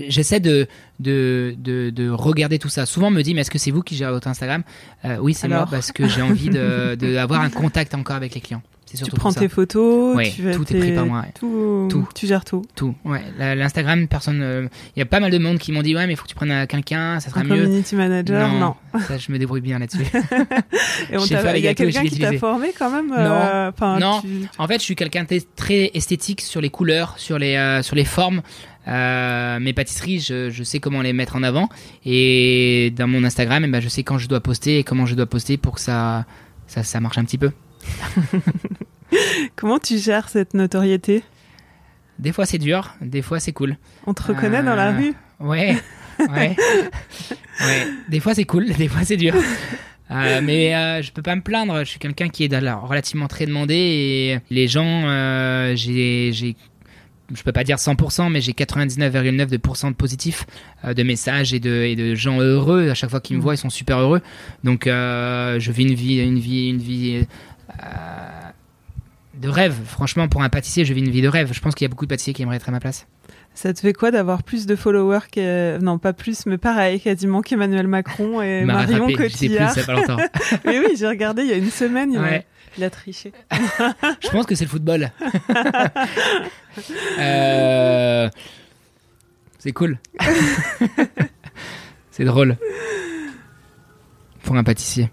Speaker 3: j'essaie de, de, de, de regarder tout ça. Souvent, on me dit, mais est-ce que c'est vous qui gérez votre Instagram? Euh, Oui, c'est moi parce que j'ai envie de, de avoir un contact encore avec les clients.
Speaker 2: Tu prends tes photos, tu
Speaker 3: tout est pris par moi, ouais.
Speaker 2: Tout,
Speaker 3: Tout.
Speaker 2: Tu gères tout.
Speaker 3: Tout. Ouais. L'Instagram, personne. euh, Il y a pas mal de monde qui m'ont dit, ouais, mais il faut que tu prennes euh, quelqu'un, ça sera
Speaker 2: Un
Speaker 3: mieux.
Speaker 2: community manager, non.
Speaker 3: ça, je me débrouille bien là-dessus.
Speaker 2: Et on il y a quelqu'un qui t'a formé quand même euh,
Speaker 3: Non.
Speaker 2: tu-
Speaker 3: En fait, je suis quelqu'un très esthétique sur les couleurs, sur les, euh, sur les formes. Euh, mes pâtisseries, je, je sais comment les mettre en avant. Et dans mon Instagram, eh ben, je sais quand je dois poster et comment je dois poster pour que ça, ça, ça marche un petit peu.
Speaker 2: Comment tu gères cette notoriété?
Speaker 3: Des fois, c'est dur, des fois, c'est cool.
Speaker 2: On te reconnaît dans la
Speaker 3: Euh,
Speaker 2: rue?
Speaker 3: Ouais, ouais, ouais. Des fois, c'est cool, des fois, c'est dur. Euh, mais euh, je peux pas me plaindre. Je suis quelqu'un qui est relativement très demandé et les gens, euh, j'ai, j'ai, je peux pas dire 100%, mais j'ai 99,9% de positifs, euh, de messages et de, et de gens heureux. À chaque fois qu'ils me voient, ils sont super heureux. Donc, euh, je vis une vie, une vie, une vie. Euh, de rêve, franchement, pour un pâtissier, je vis une vie de rêve. Je pense qu'il y a beaucoup de pâtissiers qui aimeraient être à ma place.
Speaker 2: Ça te fait quoi d'avoir plus de followers que... Non, pas plus, mais pareil, quasiment qu'Emmanuel Macron et Marion
Speaker 3: rattrapé, j'étais plus il y
Speaker 2: Cotillard.
Speaker 3: a pas longtemps.
Speaker 2: oui, oui, j'ai regardé il y a une semaine, il, a-
Speaker 3: Ouais.
Speaker 2: il a triché.
Speaker 3: Je pense que c'est le football. Euh, C'est cool. c'est drôle. Pour un pâtissier.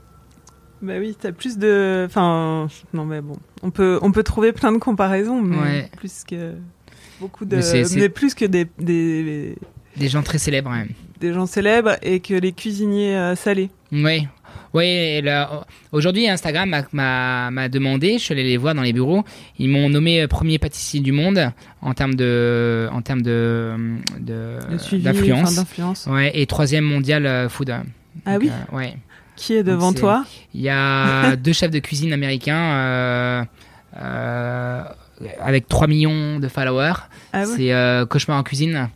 Speaker 2: Bah oui, t'as plus de... Enfin, non mais bon, on peut, on peut trouver plein de comparaisons, mais
Speaker 3: Ouais.
Speaker 2: plus que... Beaucoup de...
Speaker 3: Mais
Speaker 2: plus que des, des,
Speaker 3: Des gens très célèbres. hein.
Speaker 2: des gens célèbres et que les cuisiniers euh, salés.
Speaker 3: Oui. Oui, aujourd'hui, Instagram m'a- m'a m'a demandé, je suis allé les voir dans les bureaux, ils m'ont nommé euh, premier pâtissier du monde en termes de, en termes de, de,
Speaker 2: Le suivi,
Speaker 3: d'influence.
Speaker 2: enfin, d'influence.
Speaker 3: Ouais, et troisième mondial euh, food.
Speaker 2: Ah
Speaker 3: Donc,
Speaker 2: oui
Speaker 3: euh, ouais.
Speaker 2: Qui est devant toi
Speaker 3: Il y a deux chefs de cuisine américains euh, euh, avec 3 millions de followers.
Speaker 2: Ah ouais
Speaker 3: C'est euh, Cauchemar en cuisine.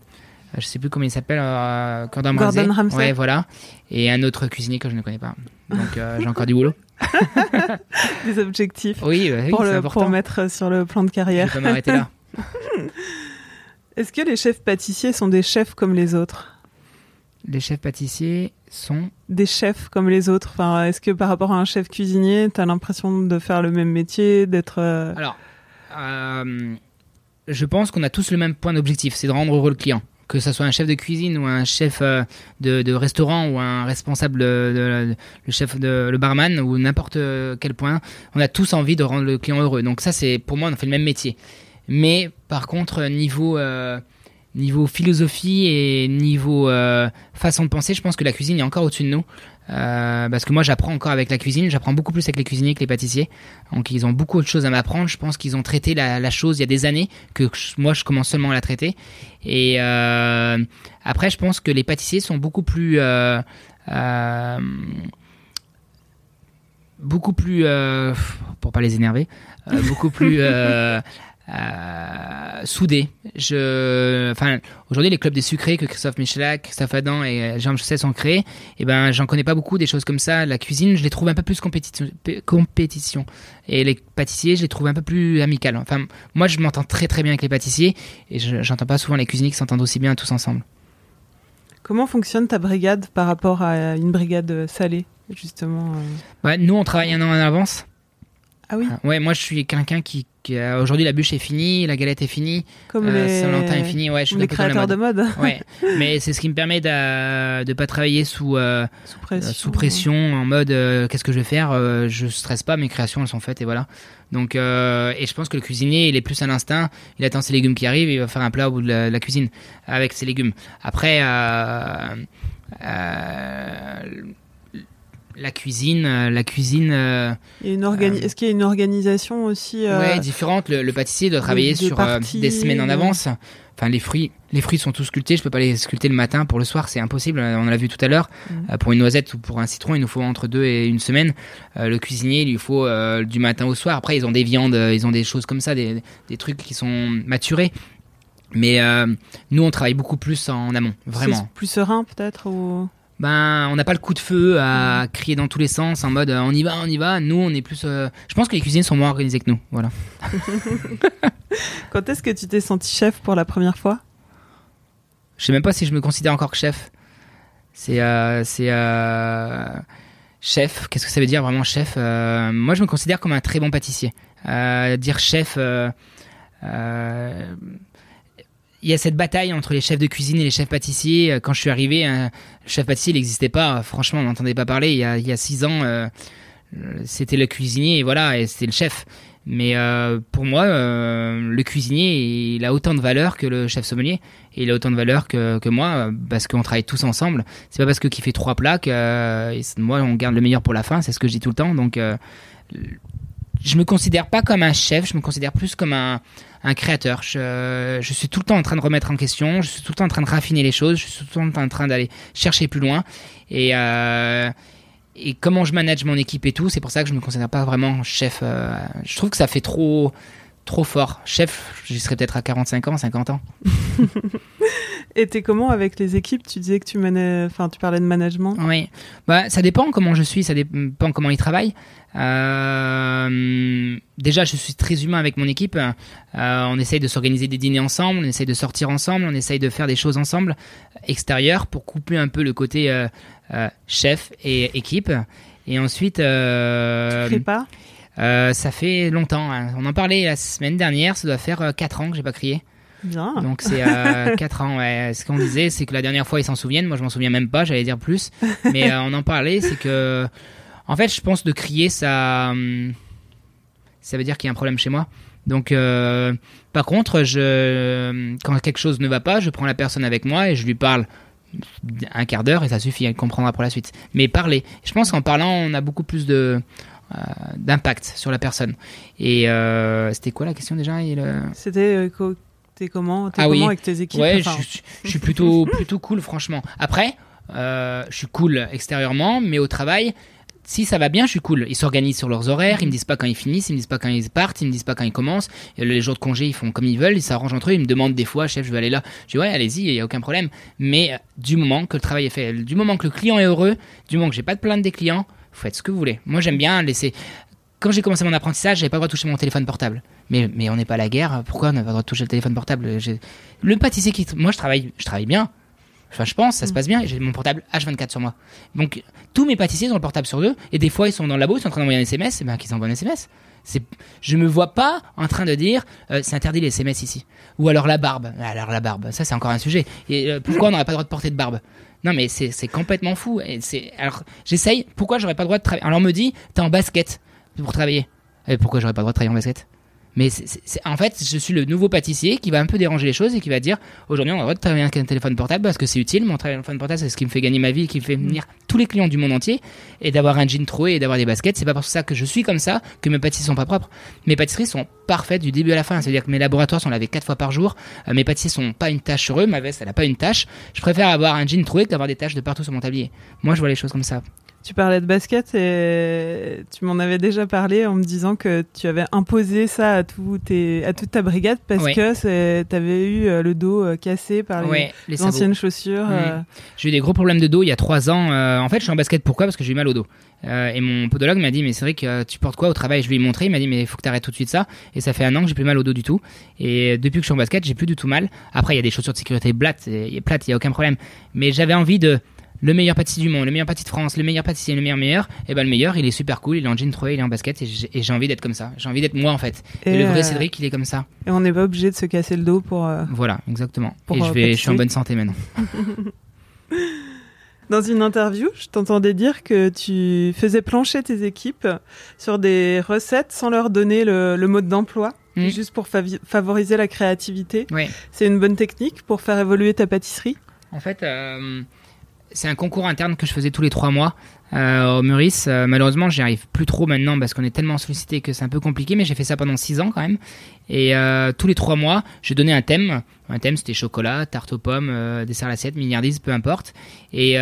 Speaker 3: Je sais plus comment il s'appelle. euh, Gordon,
Speaker 2: Gordon Ramsay.
Speaker 3: Ouais, voilà. Et un autre cuisinier que je ne connais pas. Donc euh, j'ai encore du boulot.
Speaker 2: Des objectifs
Speaker 3: Oui, euh, oui,
Speaker 2: pour, le, pour mettre sur le plan de
Speaker 3: Je
Speaker 2: carrière.
Speaker 3: vais pas m'arrêter là.
Speaker 2: Est-ce que les chefs pâtissiers sont des chefs comme les autres?
Speaker 3: Les chefs pâtissiers sont.
Speaker 2: Des chefs comme les autres enfin, Est-ce que par rapport à un chef cuisinier, t'as l'impression de faire le même métier, d'être... euh,
Speaker 3: Alors, euh, je pense qu'on a tous le même point d'objectif, c'est de rendre heureux le client. Que ce soit un chef de cuisine ou un chef euh, de, de restaurant ou un responsable, de, de- le chef de le barman ou n'importe quel point, on a tous envie de rendre le client heureux. Donc ça, c'est pour moi, on fait le même métier. Mais par contre, niveau niveau philosophie et niveau euh, façon de penser, je pense que la cuisine est encore au-dessus de nous. Euh, parce que moi, j'apprends encore avec la cuisine. J'apprends beaucoup plus avec les cuisiniers que les pâtissiers. Donc, ils ont beaucoup de choses à m'apprendre. Je pense qu'ils ont traité la, chose il y a des années que moi, je commence seulement à la traiter. Et euh, après, je pense que les pâtissiers sont beaucoup plus beaucoup plus euh, pour pas les énerver, beaucoup plus euh, soudés. Je, enfin, aujourd'hui, les clubs des sucrés que Christophe Michelak, Christophe Adam et euh, Jean Chasset ont créés, et ben, j'en connais pas beaucoup des choses comme ça. La cuisine, je les trouve un peu plus compétition, compétition. Et les pâtissiers, je les trouve un peu plus amicales. Enfin, moi, je m'entends très très bien avec les pâtissiers, et je- j'entends pas souvent les cuisiniers qui s'entendent aussi bien tous ensemble.
Speaker 2: Comment fonctionne ta brigade par rapport à une brigade salée, justement euh
Speaker 3: nous, on travaille un an en avance.
Speaker 2: Ah oui,
Speaker 3: Ouais, moi, je suis quelqu'un qui, aujourd'hui, la bûche est finie, la galette est finie,
Speaker 2: comme
Speaker 3: euh,
Speaker 2: les,
Speaker 3: Saint-Valentin est fini. Ouais, je suis
Speaker 2: les créateurs de
Speaker 3: mode. Ouais, mais c'est ce qui me permet de ne pas travailler sous, euh,
Speaker 2: sous
Speaker 3: euh,
Speaker 2: pression.
Speaker 3: sous pression, en mode euh, qu'est-ce que je vais faire euh, Je stresse pas, mes créations elles sont faites et voilà. Donc, euh, et je pense que le cuisinier il est plus à l'instinct, il attend ses légumes qui arrivent, il va faire un plat au bout de la, de la cuisine avec ses légumes. Après, euh, euh, la cuisine, euh, la cuisine. euh,
Speaker 2: Est-ce qu'il y a une organisation aussi euh,
Speaker 3: Ouais, différente. Le, le pâtissier doit travailler
Speaker 2: des
Speaker 3: sur euh,
Speaker 2: parties,
Speaker 3: des semaines en avance. Enfin, les fruits, les fruits sont tous sculptés. Je peux pas les sculpter le matin pour le soir, c'est impossible. On l'a vu tout à l'heure.
Speaker 2: Mhm.
Speaker 3: Pour une noisette ou pour un citron, il nous faut entre deux et une semaine. Le cuisinier, il lui faut du matin au soir. Après, ils ont des viandes, ils ont des choses comme ça, des, des trucs qui sont maturés. Mais euh, nous, on travaille beaucoup plus en amont, vraiment.
Speaker 2: plus serein peut-être ou...
Speaker 3: Ben, on n'a pas le coup de feu à crier dans tous les sens en mode euh, on y va, on y va. Nous, on est plus. euh, Je pense que les cuisiniers sont moins organisés que nous. Voilà.
Speaker 2: Quand est-ce que tu t'es senti chef pour la première fois?
Speaker 3: Je sais même pas si je me considère encore chef. C'est euh, c'est euh, chef. Qu'est-ce que ça veut dire vraiment chef Euh, Moi, je me considère comme un très bon pâtissier. Euh, dire chef. euh, euh, il y a cette bataille entre les chefs de cuisine et les chefs pâtissiers. Euh, Quand je suis arrivé, un chef pâtissier, n'existait pas. Franchement, on n'entendait pas parler. Il y a, six ans, euh, euh, c'était le cuisinier et voilà, et c'était le chef. Mais euh, pour moi, euh, le cuisinier, il a autant de valeur que le chef sommelier. Et il a autant de valeur que, que moi, euh, parce qu'on travaille tous ensemble. C'est pas parce que qui fait trois plats que euh, moi, on garde le meilleur pour la fin. C'est ce que je dis tout le temps. Donc, euh, je me considère pas comme un chef. Je me considère plus comme un, un créateur. Je, suis tout le temps en train de remettre en question. Je suis tout le temps en train de raffiner les choses. Je suis tout le temps en train d'aller chercher plus loin. Et euh, et comment je manage mon équipe et tout, c'est pour ça que je me considère pas vraiment chef. euh, je trouve que ça fait trop, trop fort. Chef, j'y serais peut-être à 45 ans, 50 ans.
Speaker 2: Et t'es comment avec les équipes? Tu disais que tu enfin, tu parlais de management.
Speaker 3: Oui, bah ça dépend comment je suis, ça dépend comment ils travaillent. Euh, déjà, je suis très humain avec mon équipe. Euh, on essaye de s'organiser des dîners ensemble, on essaye de sortir ensemble, on essaye de faire des choses ensemble extérieures pour couper un peu le côté euh, chef et équipe. Et ensuite,
Speaker 2: Tu pas
Speaker 3: euh, ça fait longtemps. hein. On en parlait la semaine dernière. Ça doit faire 4 ans que j'ai pas crié.
Speaker 2: Bien.
Speaker 3: Donc c'est euh, 4 ans. Ouais. Ce qu'on disait, c'est que la dernière fois ils s'en souviennent. Moi je m'en souviens même pas. J'allais dire plus. Mais euh, on en parlait. C'est que, en fait, je pense de crier, ça, hum, ça veut dire qu'il y a un problème chez moi. Donc, euh, par contre, je, quand quelque chose ne va pas, je prends la personne avec moi et je lui parle un quart d'heure et ça suffit. Elle comprendra pour la suite. Mais parler. Je pense qu'en parlant, on a beaucoup plus de euh, d'impact sur la personne. Et euh, c'était quoi la question déjà? Le-
Speaker 2: C'était euh, t'es comment T'es
Speaker 3: Ah
Speaker 2: comment
Speaker 3: oui.
Speaker 2: avec tes équipes?
Speaker 3: Ouais,
Speaker 2: Enfin,
Speaker 3: je, suis- je suis plutôt, plutôt cool, franchement. Après, euh, je suis cool extérieurement, mais au travail, si ça va bien, je suis cool. Ils s'organisent sur leurs horaires, ils me disent pas quand ils finissent, ils me disent pas quand ils partent, ils me disent pas quand ils commencent. Et les jours de congé, ils font comme ils veulent, ils s'arrangent entre eux, ils me demandent des fois, chef, je veux aller là. Je dis ouais, allez-y, il y a aucun problème. Mais euh, du moment que le travail est fait, du moment que le client est heureux, du moment que j'ai pas de plainte des clients, vous faites ce que vous voulez. Moi, j'aime bien laisser. Quand j'ai commencé mon apprentissage, j'avais pas le droit de toucher mon téléphone portable. Mais, mais on n'est pas à la guerre. Pourquoi on n'a pas le droit de toucher le téléphone portable? Le pâtissier qui, moi, je travaille, je travaille bien. Enfin, je pense, ça se passe bien. J'ai mon portable H24 sur moi. Donc, tous mes pâtissiers ont le portable sur eux. Et des fois, ils sont dans le labo, ils sont en train d'envoyer un SMS. Et ben, qu'ils envoient un SMS. Je me vois pas en train de dire, euh, c'est interdit les SMS ici. Ou alors la barbe. Alors la barbe, ça c'est encore un sujet. Et euh, pourquoi on n'aurait pas le droit de porter de barbe? Non, mais c'est, complètement fou. Et alors, j'essaye. Pourquoi j'aurais pas le droit de travailler Alors, on me dit, t'es en basket pour travailler. Et pourquoi j'aurais pas le droit de travailler en basket? Mais en fait, je suis le nouveau pâtissier qui va un peu déranger les choses et qui va dire aujourd'hui, on a le droit de travailler avec un téléphone portable parce que c'est utile. Mon téléphone portable, c'est ce qui me fait gagner ma vie et qui me fait venir tous les clients du monde entier. Et d'avoir un jean troué et d'avoir des baskets, c'est pas pour ça que je suis comme ça que mes pâtisseries sont pas propres. Mes pâtisseries sont parfaites du début à la fin. C'est-à-dire que mes laboratoires sont lavés quatre fois par jour. Euh, mes pâtissiers sont pas une tache sur eux. Ma veste, elle a pas une tache. Je préfère avoir un jean troué que d'avoir des taches de partout sur mon tablier. Moi, je vois les choses comme ça.
Speaker 2: Tu parlais de basket et tu m'en avais déjà parlé en me disant que tu avais imposé ça à, tous tes, à toute ta brigade parce que tu avais eu euh, le dos euh, cassé par les
Speaker 3: sabots.
Speaker 2: anciennes chaussures. Euh,
Speaker 3: J'ai eu des gros problèmes de dos il y a trois ans. Euh, en fait, je suis en basket pourquoi? Parce que j'ai eu mal au dos. Euh, et mon podologue m'a dit, mais c'est vrai que tu portes quoi au travail? Je lui ai montré. Il m'a dit, mais il faut que tu arrêtes tout de suite ça. Et ça fait un an que j'ai plus mal au dos du tout. Et depuis que je suis en basket, j'ai plus du tout mal. Après, il y a des chaussures de sécurité plates, il y a aucun problème. Mais j'avais envie de le meilleur pâtissier du monde, le meilleur pâtissier de France, le meilleur pâtissier, le meilleur meilleur. Et ben le meilleur, il est super cool. Il est en jean troué, il est en basket. Et j'ai envie d'être comme ça. J'ai envie d'être moi en fait. Et,
Speaker 2: Et,
Speaker 3: le vrai
Speaker 2: euh,
Speaker 3: Cédric, il est comme ça.
Speaker 2: et on n'est pas obligé de se casser le dos pour. euh,
Speaker 3: Voilà, exactement.
Speaker 2: Pour,
Speaker 3: et
Speaker 2: euh,
Speaker 3: je vais, je suis en bonne santé maintenant.
Speaker 2: Dans une interview, je t'entendais dire que tu faisais plancher tes équipes sur des recettes sans leur donner le, le mode d'emploi,
Speaker 3: Mhm.
Speaker 2: juste pour favoriser la créativité.
Speaker 3: Ouais.
Speaker 2: C'est une bonne technique pour faire évoluer ta pâtisserie?
Speaker 3: En fait, euh, c'est un concours interne que je faisais tous les trois mois euh, au Meurice. Euh, malheureusement, j'y arrive plus trop maintenant parce qu'on est tellement sollicité que c'est un peu compliqué, mais j'ai fait ça pendant six ans quand même. Et euh, tous les trois mois, je donnais un thème. Un thème, c'était chocolat, tarte aux pommes, dessert à l'assiette, milliardise, peu importe. Et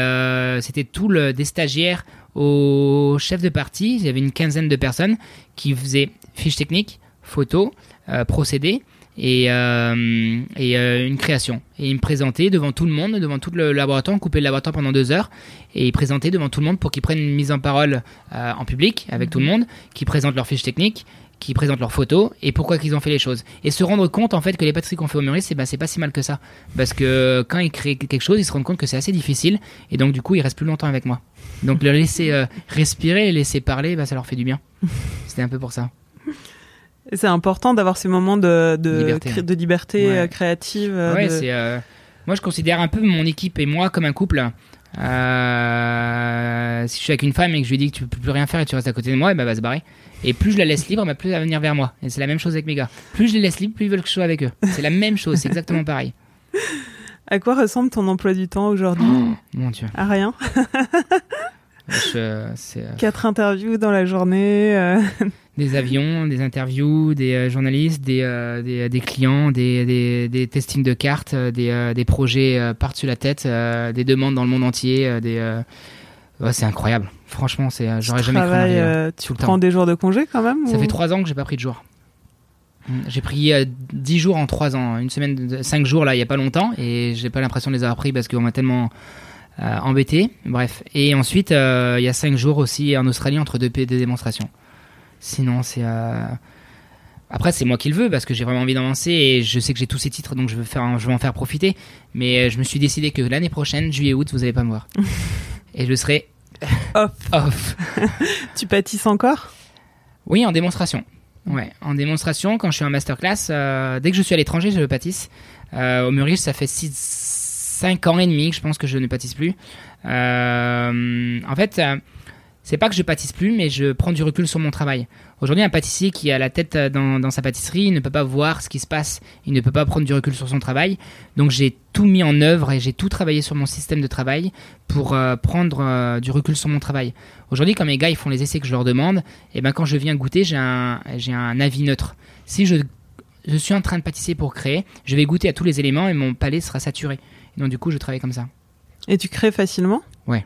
Speaker 3: c'était tout le, des stagiaires au chef de partie. Il y avait une quinzaine de personnes qui faisaient fiches techniques, photos, euh, procédés et, euh, et euh, une création. Et il me présentait devant tout le monde, devant tout le laboratoire, on coupait le laboratoire pendant deux heures, et il présentait devant tout le monde pour qu'ils prennent une mise en parole euh, en public avec tout le monde, qu'ils présentent leurs fiches techniques, qui présentent leurs photos et pourquoi qu'ils ont fait les choses. Et se rendre compte en fait que les pâtisseries qu'on fait au Meurice, c'est ben, c'est pas si mal que ça. Parce que quand ils créent quelque chose, ils se rendent compte que c'est assez difficile et donc du coup ils restent plus longtemps avec moi. Donc le laisser respirer, les laisser parler, bah, ça leur fait du bien. C'était un peu pour ça.
Speaker 2: C'est important d'avoir ces moments de, de
Speaker 3: Liberté,
Speaker 2: cré- de liberté
Speaker 3: Ouais.
Speaker 2: créative.
Speaker 3: Ouais,
Speaker 2: de-
Speaker 3: c'est. euh, moi, je considère un peu mon équipe et moi comme un couple. Euh, si je suis avec une femme et que je lui dis que tu peux plus rien faire et tu restes à côté de moi, et ben, elle va se barrer. Et plus je la laisse libre, bah, plus elle va venir vers moi. Et c'est la même chose avec mes gars. Plus je les laisse libres, plus ils veulent que je sois avec eux. C'est la même chose, c'est exactement pareil.
Speaker 2: À quoi ressemble ton emploi du temps aujourd'hui?
Speaker 3: Mon Dieu.
Speaker 2: À rien.
Speaker 3: Je- c'est, euh,
Speaker 2: Quatre interviews dans la journée. euh,
Speaker 3: des avions, des interviews, des euh, journalistes, des, euh, des, des clients, des, des, des testings de cartes, euh, des, euh, des projets euh, par-dessus la tête, euh, des demandes dans le monde entier. euh, des, euh, ouais, c'est incroyable. Franchement, c'est, euh, j'aurais jamais cru arriver
Speaker 2: euh, tu prends
Speaker 3: temps.
Speaker 2: des jours de congé quand même
Speaker 3: Ça
Speaker 2: ou-
Speaker 3: fait trois ans que j'ai pas pris de jour. Mm, J'ai pris euh, 10 jours en 3 ans, une semaine, de 5 jours là, il y a pas longtemps, et j'ai pas l'impression de les avoir pris parce qu'on m'a tellement euh, embêté. Bref. Et ensuite, euh, il y a 5 jours aussi en Australie entre deux, démonstrations. Sinon, c'est. euh, Après, c'est moi qui le veux parce que j'ai vraiment envie d'avancer et je sais que j'ai tous ces titres donc je veux, faire, je veux en faire profiter. Mais euh, je me suis décidé que l'année prochaine, juillet-août, vous allez pas me voir. et je serai
Speaker 2: Off.
Speaker 3: off.
Speaker 2: Tu pâtisses encore?
Speaker 3: Oui, en démonstration. Ouais, en démonstration, quand je suis en masterclass, euh, dès que je suis à l'étranger, je pâtisse. Euh, au Meurice, ça fait 5 ans et demi que je pense que je ne pâtisse plus. Euh, en fait, euh, c'est pas que je pâtisse plus, mais je prends du recul sur mon travail. Aujourd'hui, un pâtissier qui a la tête dans, sa pâtisserie il ne peut pas voir ce qui se passe, il ne peut pas prendre du recul sur son travail. Donc j'ai tout mis en œuvre et j'ai tout travaillé sur mon système de travail pour euh, prendre du recul sur mon travail. Aujourd'hui, quand mes gars ils font les essais que je leur demande, et ben quand je viens goûter, j'ai un, j'ai un avis neutre. Si je, je suis en train de pâtisser pour créer, je vais goûter à tous les éléments et mon palais sera saturé. Donc du coup, je travaille comme ça.
Speaker 2: Et tu crées facilement
Speaker 3: Ouais.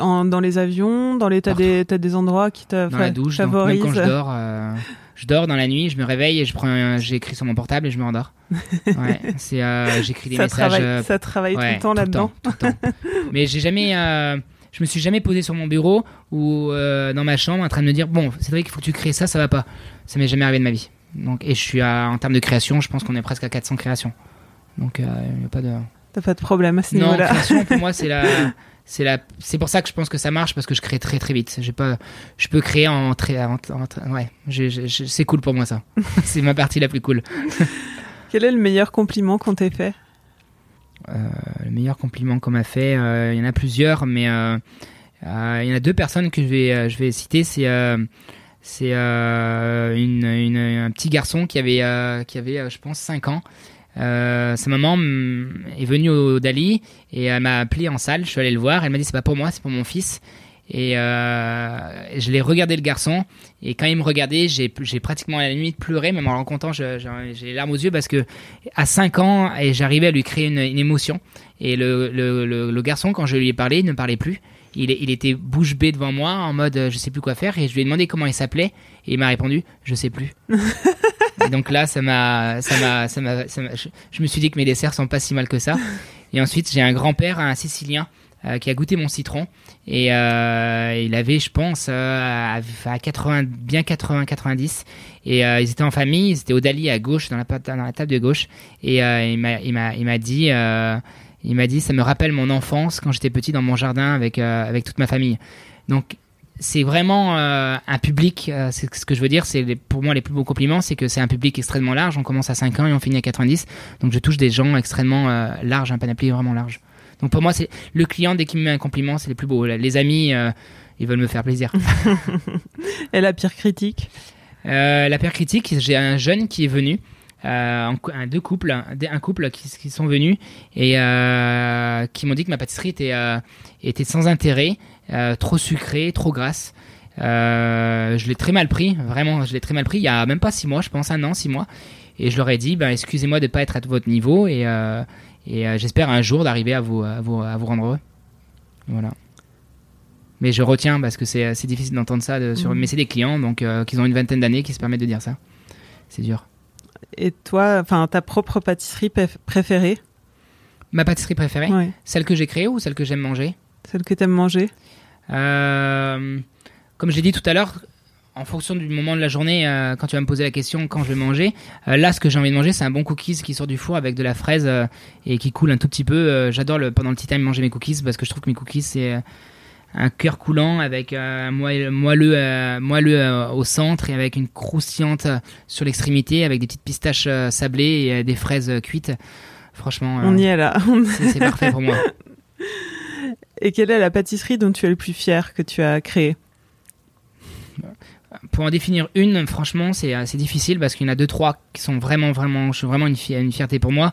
Speaker 2: En- dans les avions, dans les t'as des, des endroits qui te
Speaker 3: Dans la douche, donc
Speaker 2: favorisent.
Speaker 3: même quand je dors, euh, je dors dans la nuit, je me réveille et je prends, j'écris sur mon portable et je me rendors. Ouais, c'est, euh, j'écris des
Speaker 2: ça
Speaker 3: messages.
Speaker 2: travaille,
Speaker 3: euh,
Speaker 2: ça travaille tout le temps là-dedans.
Speaker 3: Mais j'ai jamais, je me suis jamais posé sur mon bureau ou dans ma chambre en train de me dire bon, c'est vrai qu'il faut que tu crées ça, ça va pas. Ça m'est jamais arrivé de ma vie. Donc et je suis à, en termes de création, je pense qu'on est presque à 400 créations. Donc il y a pas de.
Speaker 2: T'as pas de problème à ce
Speaker 3: Non, création pour moi c'est la, c'est la, c'est pour ça que je pense que ça marche parce que je crée très très vite. J'ai pas, je peux créer en très, en- en- ouais, c'est cool pour moi ça. c'est ma partie la plus cool.
Speaker 2: Quel est le meilleur compliment qu'on t'ait fait?
Speaker 3: Euh, le meilleur compliment qu'on m'a fait, euh, il y en a plusieurs, mais euh, euh, il y en a deux personnes que je vais, je vais citer. C'est c'est euh, une, une- un petit garçon qui avait, euh, qui avait je pense, 5 ans. Euh, sa maman mm, est venue au Dali et elle m'a appelé en salle. Je suis allé le voir. Elle m'a dit c'est pas pour moi, c'est pour mon fils. Et euh, je l'ai regardé le garçon et quand il me regardait, j'ai pratiquement à la limite pleuré, même en le rencontrant, j'ai les larmes aux yeux parce que à 5 ans j'arrivais à lui créer une, émotion. Et le garçon, quand je lui ai parlé, il ne parlait plus. Il, il était bouche bée devant moi en mode euh, je sais plus quoi faire et je lui ai demandé comment il s'appelait et il m'a répondu je sais plus. donc là ça m'a ça m'a ça m'a je, je me suis dit que mes desserts sont pas si mal que ça. Et ensuite j'ai un grand-père un Sicilien euh, qui a goûté mon citron et euh, il avait je pense euh, à, à 80 bien 80 90 et ils étaient en famille, ils étaient au Dali à gauche dans la, dans la table de gauche et il m'a il m'a il m'a dit il m'a dit ça me rappelle mon enfance quand j'étais petit dans mon jardin avec avec toute ma famille. Donc c'est vraiment euh, un public, euh, c'est ce que je veux dire, c'est pour moi les plus beaux compliments, c'est que c'est un public extrêmement large. On commence à 5 ans et on finit à 90, donc je touche des gens extrêmement euh, larges, un panoplie vraiment large. Donc pour moi, c'est le client dès qu'il me met un compliment, c'est les plus beaux. Les amis, ils veulent me faire plaisir.
Speaker 2: Et la pire critique?
Speaker 3: La pire critique, j'ai un jeune qui est venu, euh, un, deux couples, un, couple qui, qui sont venus et euh, qui m'ont dit que ma pâtisserie était, euh, était sans intérêt, trop sucrée, trop grasse. Euh, je l'ai très mal pris, vraiment, je l'ai très mal pris. Il y a même pas six mois, je pense un an, six mois. Et je leur ai dit, ben, excusez-moi de pas être à votre niveau et, euh, et euh, j'espère un jour d'arriver à vous, à vous, à vous rendre heureux. Voilà. Mais je retiens parce que c'est difficile d'entendre ça. De, sur,
Speaker 2: Mhm.
Speaker 3: Mais c'est des clients donc euh, qui ont une vingtaine d'années qui se permettent de dire ça. C'est dur.
Speaker 2: Et toi, enfin, ta propre pâtisserie préf- préférée?
Speaker 3: Ma pâtisserie préférée,
Speaker 2: Ouais.
Speaker 3: celle que j'ai créée ou celle que j'aime manger?
Speaker 2: Celle que t'aimes manger
Speaker 3: Euh, Comme j'ai dit tout à l'heure, en fonction du moment de la journée, euh, quand tu vas me poser la question quand je vais manger, euh, là, ce que j'ai envie de manger, c'est un bon cookies qui sort du four avec de la fraise euh, et qui coule un tout petit peu. J'adore pendant le tea time manger mes cookies parce que je trouve que mes cookies, c'est un cœur coulant avec un moelleux, moelleux, au centre et avec une croustillante sur l'extrémité avec des petites pistaches sablées et des fraises cuites. Franchement,
Speaker 2: On y est là.
Speaker 3: c'est parfait pour moi.
Speaker 2: Et quelle est la pâtisserie dont tu es le plus fier que tu as créée?
Speaker 3: Pour en définir une, franchement, c'est assez difficile parce qu'il y en a deux, trois qui sont vraiment, vraiment, vraiment une, fi- une fierté pour moi.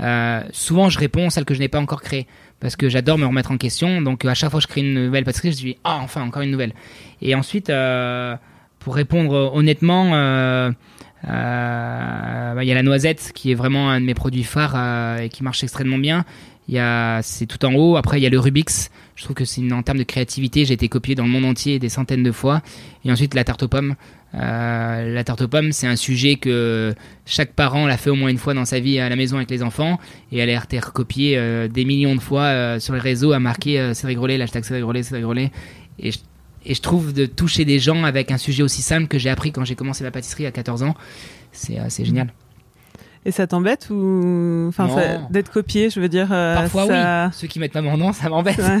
Speaker 3: Euh, souvent, je réponds à celles que je n'ai pas encore créées parce que j'adore me remettre en question. Donc, à chaque fois que je crée une nouvelle pâtisserie, je dis ah enfin encore une nouvelle. Et ensuite, euh, pour répondre honnêtement, euh, euh, bah, il y a la noisette qui est vraiment un de mes produits phares euh, et qui marche extrêmement bien. Il y a, c'est tout en haut. Après, il y a le Rubik's. Je trouve que c'est en termes de créativité, j'ai été copié dans le monde entier des centaines de fois. Et ensuite, la tarte aux pommes. Euh, la tarte aux pommes, c'est un sujet que chaque parent l'a fait au moins une fois dans sa vie à la maison avec les enfants. Et elle a été recopiée euh, des millions de fois euh, sur les réseaux, à marquer c'est rigolé, l'hashtag c'est rigolé, c'est rigolé. Et je, et je trouve de toucher des gens avec un sujet aussi simple que j'ai appris quand j'ai commencé la pâtisserie à 14 ans, c'est c'est génial.
Speaker 2: Et ça t'embête ou enfin d'être copié, je veux dire euh,
Speaker 3: Parfois
Speaker 2: ça...
Speaker 3: oui, ceux qui mettent pas mon nom, ça m'embête.
Speaker 2: Ouais.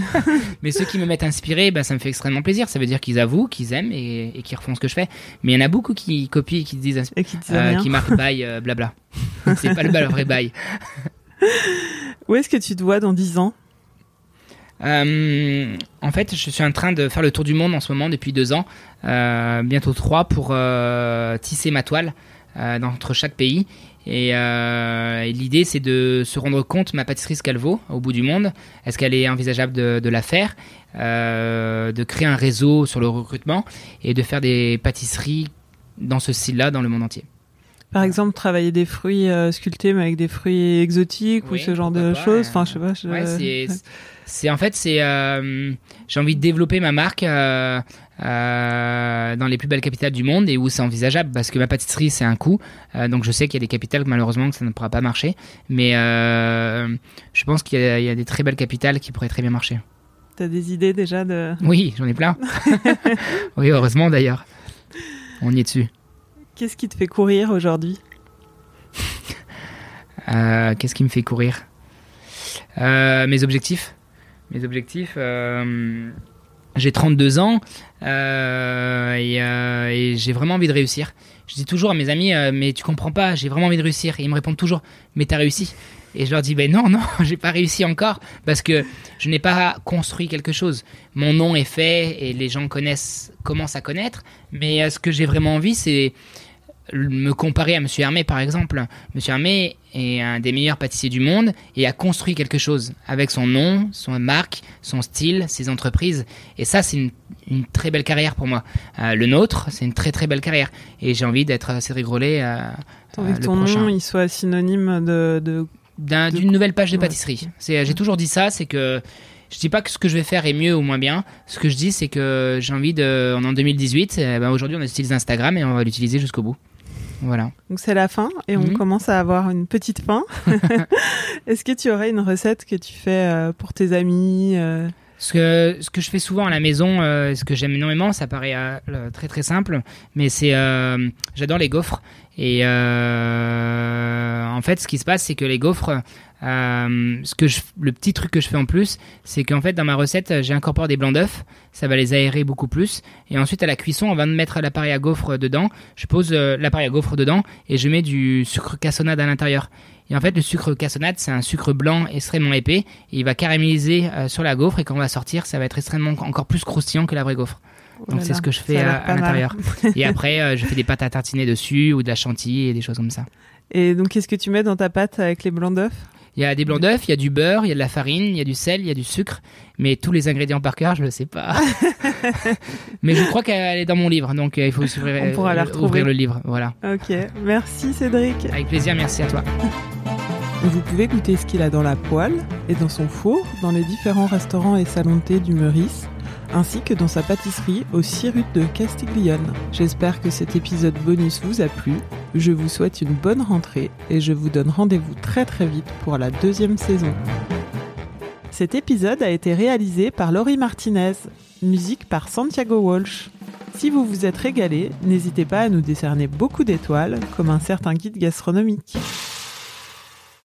Speaker 3: Mais ceux qui me mettent inspiré, bah, ça me fait extrêmement plaisir. Ça veut dire qu'ils avouent, qu'ils aiment et, et qu'ils refont ce que je fais. Mais il y en a beaucoup qui copient et qui disent,
Speaker 2: Et qui disent
Speaker 3: euh, qui marquent bail, euh, blabla. C'est pas le, vrai bail.
Speaker 2: Où est-ce que tu te vois dans 10 ans?
Speaker 3: Euh, en fait, je suis en train de faire le tour du monde en ce moment depuis deux ans, euh, bientôt trois, pour euh, tisser ma toile dans- entre chaque pays. Et, euh, et l'idée, c'est de se rendre compte ma pâtisserie ce qu'elle vaut au bout du monde. Est-ce qu'elle est envisageable de, de la faire, euh, de créer un réseau sur le recrutement et de faire des pâtisseries dans ce style-là dans le monde entier.
Speaker 2: Par exemple, travailler des fruits euh, sculptés mais avec des fruits exotiques
Speaker 3: Oui,
Speaker 2: ou ce genre de choses.
Speaker 3: euh,
Speaker 2: Enfin, je sais pas. je-
Speaker 3: Ouais, c'est, en fait, c'est, euh, j'ai envie de développer ma marque euh, dans les plus belles capitales du monde et où c'est envisageable parce que ma pâtisserie c'est un coût, euh, donc je sais qu'il y a des capitales malheureusement que ça ne pourra pas marcher, mais euh, je pense qu'il y y a des très belles capitales qui pourraient très bien marcher.
Speaker 2: T'as des idées déjà de.
Speaker 3: Oui, j'en ai plein. oui, heureusement d'ailleurs. On y est dessus.
Speaker 2: Qu'est-ce qui te fait courir aujourd'hui?
Speaker 3: Qu'est-ce qui me fait courir? Mes objectifs. Mes objectifs. J'ai 32 ans euh, et, euh, et j'ai vraiment envie de réussir. Je dis toujours à mes amis, euh, mais tu comprends pas, j'ai vraiment envie de réussir. Et ils me répondent toujours, mais t'as réussi. Et je leur dis, ben non, non, j'ai pas réussi encore parce que je n'ai pas construit quelque chose. Mon nom est fait et les gens connaissent, commencent à connaître. Mais ce que j'ai vraiment envie, c'est me comparer à Monsieur Hermé par exemple. Monsieur Hermé est un des meilleurs pâtissiers du monde et a construit quelque chose avec son nom, son marque, son style, ses entreprises. Et ça, c'est une, une très belle carrière pour moi. Euh, le nôtre, c'est une très très belle carrière. Et j'ai envie d'être Cédric Grolet euh,
Speaker 2: T'as envie
Speaker 3: euh,
Speaker 2: que ton
Speaker 3: prochain.
Speaker 2: nom il soit synonyme de, de...
Speaker 3: D'un-
Speaker 2: de-
Speaker 3: d'une nouvelle page de pâtisserie. C'est, j'ai toujours dit ça, c'est que je dis pas que ce que je vais faire est mieux ou moins bien. Ce que je dis, c'est que j'ai envie de, en 2018, eh ben aujourd'hui on utilise Instagram et on va l'utiliser jusqu'au bout. Voilà.
Speaker 2: Donc c'est la fin et on
Speaker 3: Mhm.
Speaker 2: commence à avoir une petite fin. Est-ce que tu aurais une recette que tu fais euh, pour tes amis euh,
Speaker 3: Ce que, ce que je fais souvent à la maison, euh, ce que j'aime énormément, ça paraît euh, très très simple, mais c'est euh, j'adore les gaufres. Et euh, en fait, ce qui se passe, c'est que les gaufres, ce que le petit truc que je fais en plus, c'est qu'en fait dans ma recette, j'ai incorporé des blancs d'œufs, ça va les aérer beaucoup plus. Et ensuite à la cuisson, on va mettre l'appareil à gaufres dedans. Je pose l'appareil à gaufres dedans et je mets du sucre cassonade à l'intérieur. Et en fait, le sucre cassonade, c'est un sucre blanc extrêmement épais. Et il va caraméliser euh, sur la gaufre. Et quand on va sortir, ça va être extrêmement encore plus croustillant que la vraie gaufre.
Speaker 2: oh
Speaker 3: Donc c'est ce que je fais à, l'intérieur. et après, euh, je fais des pâtes à tartiner dessus ou de la chantilly et des choses comme ça.
Speaker 2: Et donc qu'est-ce que tu mets dans ta pâte avec les blancs d'œufs?
Speaker 3: Il y a des blancs d'œufs, il y a du beurre, il y a de la farine, il y a du sel, il y a du sucre. Mais tous les ingrédients par cœur, je ne le sais pas. mais je crois qu'elle est dans mon livre. Donc euh, il faut ouvrir,
Speaker 2: On pourra la
Speaker 3: euh,
Speaker 2: retrouver.
Speaker 3: ouvrir le livre. Voilà.
Speaker 2: Ok, merci Cédric.
Speaker 3: Avec plaisir, merci à toi.
Speaker 2: Vous pouvez goûter ce qu'il a dans la poêle et dans son four dans les différents restaurants et salons de thé du Meurice, ainsi que dans sa pâtisserie au 6 rue de Castiglione. J'espère que cet épisode bonus vous a plu. Je vous souhaite une bonne rentrée et je vous donne rendez-vous très très vite pour la deuxième saison. Cet épisode a été réalisé par Laurie Martinez, musique par Santiago Walsh. Si vous vous êtes régalé, n'hésitez pas à nous décerner beaucoup d'étoiles, comme un certain guide gastronomique.